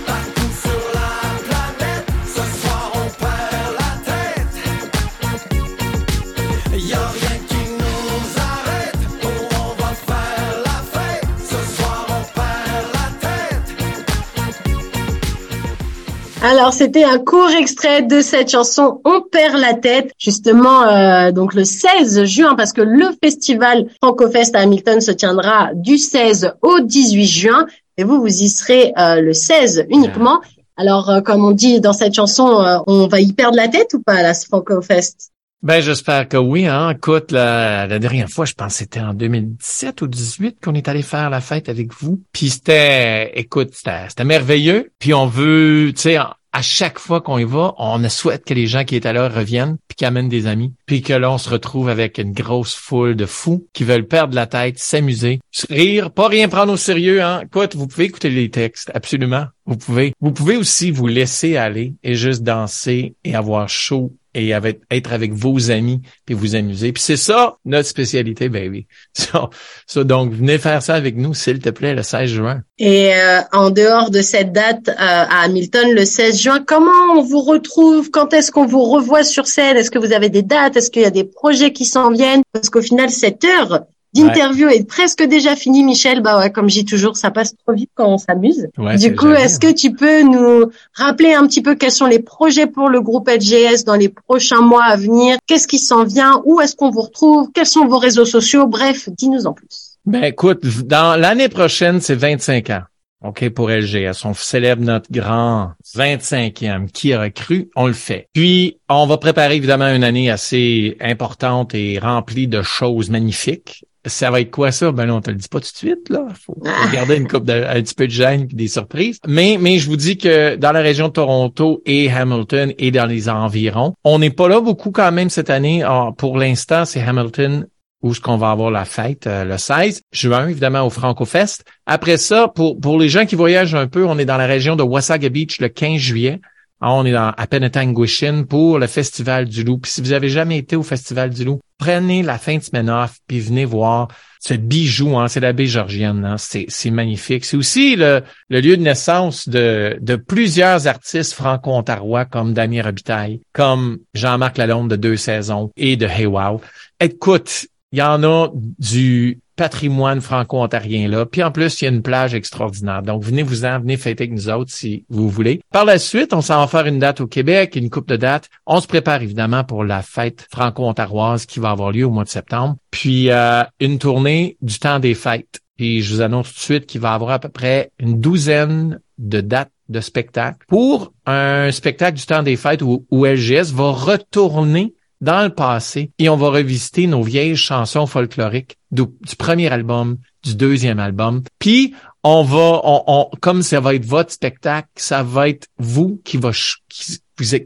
S2: Alors, c'était un court extrait de cette chanson On perd la tête, justement euh, donc le 16 juin, parce que le festival FrancoFest à Hamilton se tiendra du 16 au 18 juin, et vous, vous y serez euh, le 16 uniquement. Alors, euh, comme on dit dans cette chanson, euh, on va y perdre la tête ou pas, là, ce FrancoFest?
S3: Ben, j'espère que oui, hein. Écoute, la, la dernière fois, je pense que c'était en 2017 ou 2018 qu'on est allé faire la fête avec vous. Puis c'était, écoute, c'était, merveilleux. Puis on veut, tu sais, à chaque fois qu'on y va, on souhaite que les gens qui étaient là reviennent, puis qu'ils amènent des amis, puis que là, on se retrouve avec une grosse foule de fous qui veulent perdre la tête, s'amuser, rire, pas rien prendre au sérieux. Hein. Écoute, vous pouvez écouter les textes, absolument. Vous pouvez. Vous pouvez aussi vous laisser aller et juste danser et avoir chaud et être avec vos amis puis vous amuser. Puis c'est ça notre spécialité, baby. [LAUGHS] Ça, ça, donc venez faire ça avec nous, s'il te plaît, le 16 juin.
S2: Et euh, en dehors de cette date euh, à Hamilton, le 16 juin, comment on vous retrouve? Quand est-ce qu'on vous revoit sur scène? Est-ce que vous avez des dates? Est-ce qu'il y a des projets qui s'en viennent? Parce qu'au final, cette heure d'interview est presque déjà finie, Michel. Bah ouais, comme je dis toujours, ça passe trop vite quand on s'amuse.
S3: Ouais,
S2: du coup, est-ce que tu peux nous rappeler un petit peu quels sont les projets pour le groupe LGS dans les prochains mois à venir? Qu'est-ce qui s'en vient? Où est-ce qu'on vous retrouve? Quels sont vos réseaux sociaux? Bref, dis-nous en plus.
S3: Ben écoute, dans l'année prochaine, c'est 25 ans. OK, pour LGS. On célèbre notre grand 25e. Qui aurait cru? On le fait. Puis, on va préparer évidemment une année assez importante et remplie de choses magnifiques. Ça va être quoi ça? Ben là, on te le dit pas tout de suite, là. Faut, faut garder une coupe un petit peu de gêne des surprises. Mais, mais je vous dis que dans la région de Toronto et Hamilton et dans les environs, on n'est pas là beaucoup quand même cette année. Ah, pour l'instant, c'est Hamilton où ce qu'on va avoir la fête euh, le 16 juin, évidemment, au FrancoFest. Après ça, pour, pour les gens qui voyagent un peu, on est dans la région de Wasaga Beach le 15 juillet. Ah, on est dans, à Penetanguishene pour le Festival du Loup. Puis si vous avez jamais été au Festival du Loup, prenez la fin de semaine off, puis venez voir ce bijou, hein, c'est la baie georgienne, hein, c'est, magnifique. C'est aussi le, le lieu de naissance de, de plusieurs artistes franco-ontarois comme Damien Robitaille, comme Jean-Marc Lalonde de Deux Saisons et de Hey Wow. Écoute, il y en a du patrimoine franco-ontarien là. Puis en plus, il y a une plage extraordinaire. Donc, venez-vous-en, venez fêter avec nous autres si vous voulez. Par la suite, on s'en va faire une date au Québec, une coupe de dates. On se prépare évidemment pour la fête franco-ontaroise qui va avoir lieu au mois de septembre. Puis euh, une tournée du temps des fêtes. Puis je vous annonce tout de suite qu'il va avoir à peu près une douzaine de dates de spectacles pour un spectacle du temps des fêtes où, où LGS va retourner dans le passé et on va revisiter nos vieilles chansons folkloriques du, premier album, du deuxième album. Puis on va, on, on- comme ça va être votre spectacle, ça va être vous qui va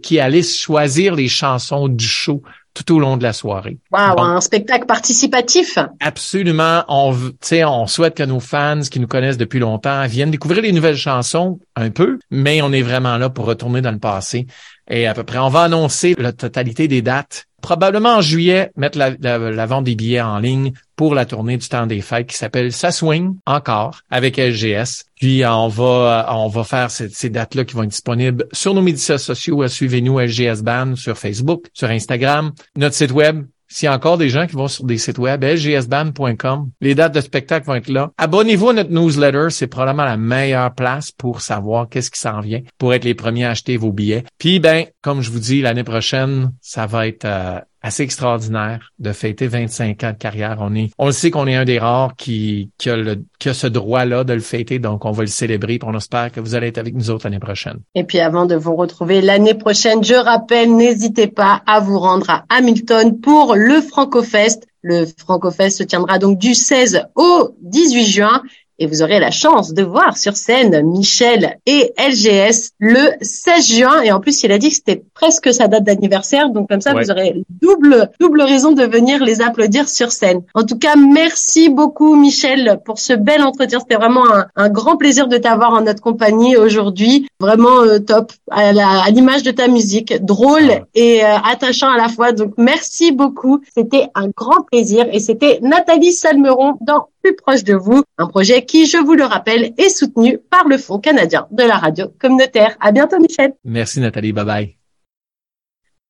S3: qui allez choisir les chansons du show tout au long de la soirée. Bon.
S2: un spectacle participatif.
S3: Absolument. On, veut- tu sais, on souhaite que nos fans qui nous connaissent depuis longtemps viennent découvrir les nouvelles chansons un peu, mais on est vraiment là pour retourner dans le passé. Et à peu près, on va annoncer la totalité des dates probablement en juillet mettre la, la- vente des billets en ligne pour la tournée du temps des fêtes qui s'appelle Ça Swing encore avec LGS. Puis euh, on va euh, on va faire ces, ces dates-là qui vont être disponibles sur nos médias sociaux. Suivez-nous LGS Band sur Facebook, sur Instagram, notre site web. S'il y a encore des gens qui vont sur des sites web, lgsband.com, les dates de spectacle vont être là. Abonnez-vous à notre newsletter, c'est probablement la meilleure place pour savoir qu'est-ce qui s'en vient, pour être les premiers à acheter vos billets. Puis ben, comme je vous dis, l'année prochaine, ça va être euh, assez extraordinaire de fêter 25 ans de carrière. On est, on le sait qu'on est un des rares qui, qui a le, qui a ce droit-là de le fêter, donc on va le célébrer. On espère que vous allez être avec nous autres l'année prochaine.
S2: Et puis avant de vous retrouver l'année prochaine, je rappelle, n'hésitez pas à vous rendre à Hamilton pour le FrancoFest. Le FrancoFest se tiendra donc du 16 au 18 juin. Et vous aurez la chance de voir sur scène Michel et LGS le 16 juin. Et en plus, il a dit que c'était presque sa date d'anniversaire. Donc comme ça,
S3: Ouais.
S2: vous aurez double, double raison de venir les applaudir sur scène. En tout cas, merci beaucoup Michel pour ce bel entretien. C'était vraiment un, un grand plaisir de t'avoir en notre compagnie aujourd'hui. Vraiment euh, top, à l'image de ta musique, drôle et euh, attachant à la fois. Donc merci beaucoup. C'était un grand plaisir. Et c'était Nathalie Salmeron dans Plus proche de vous, un projet qui, je vous le rappelle, est soutenu par le Fonds canadien de la radio communautaire. À bientôt Michel.
S3: Merci Nathalie, bye bye.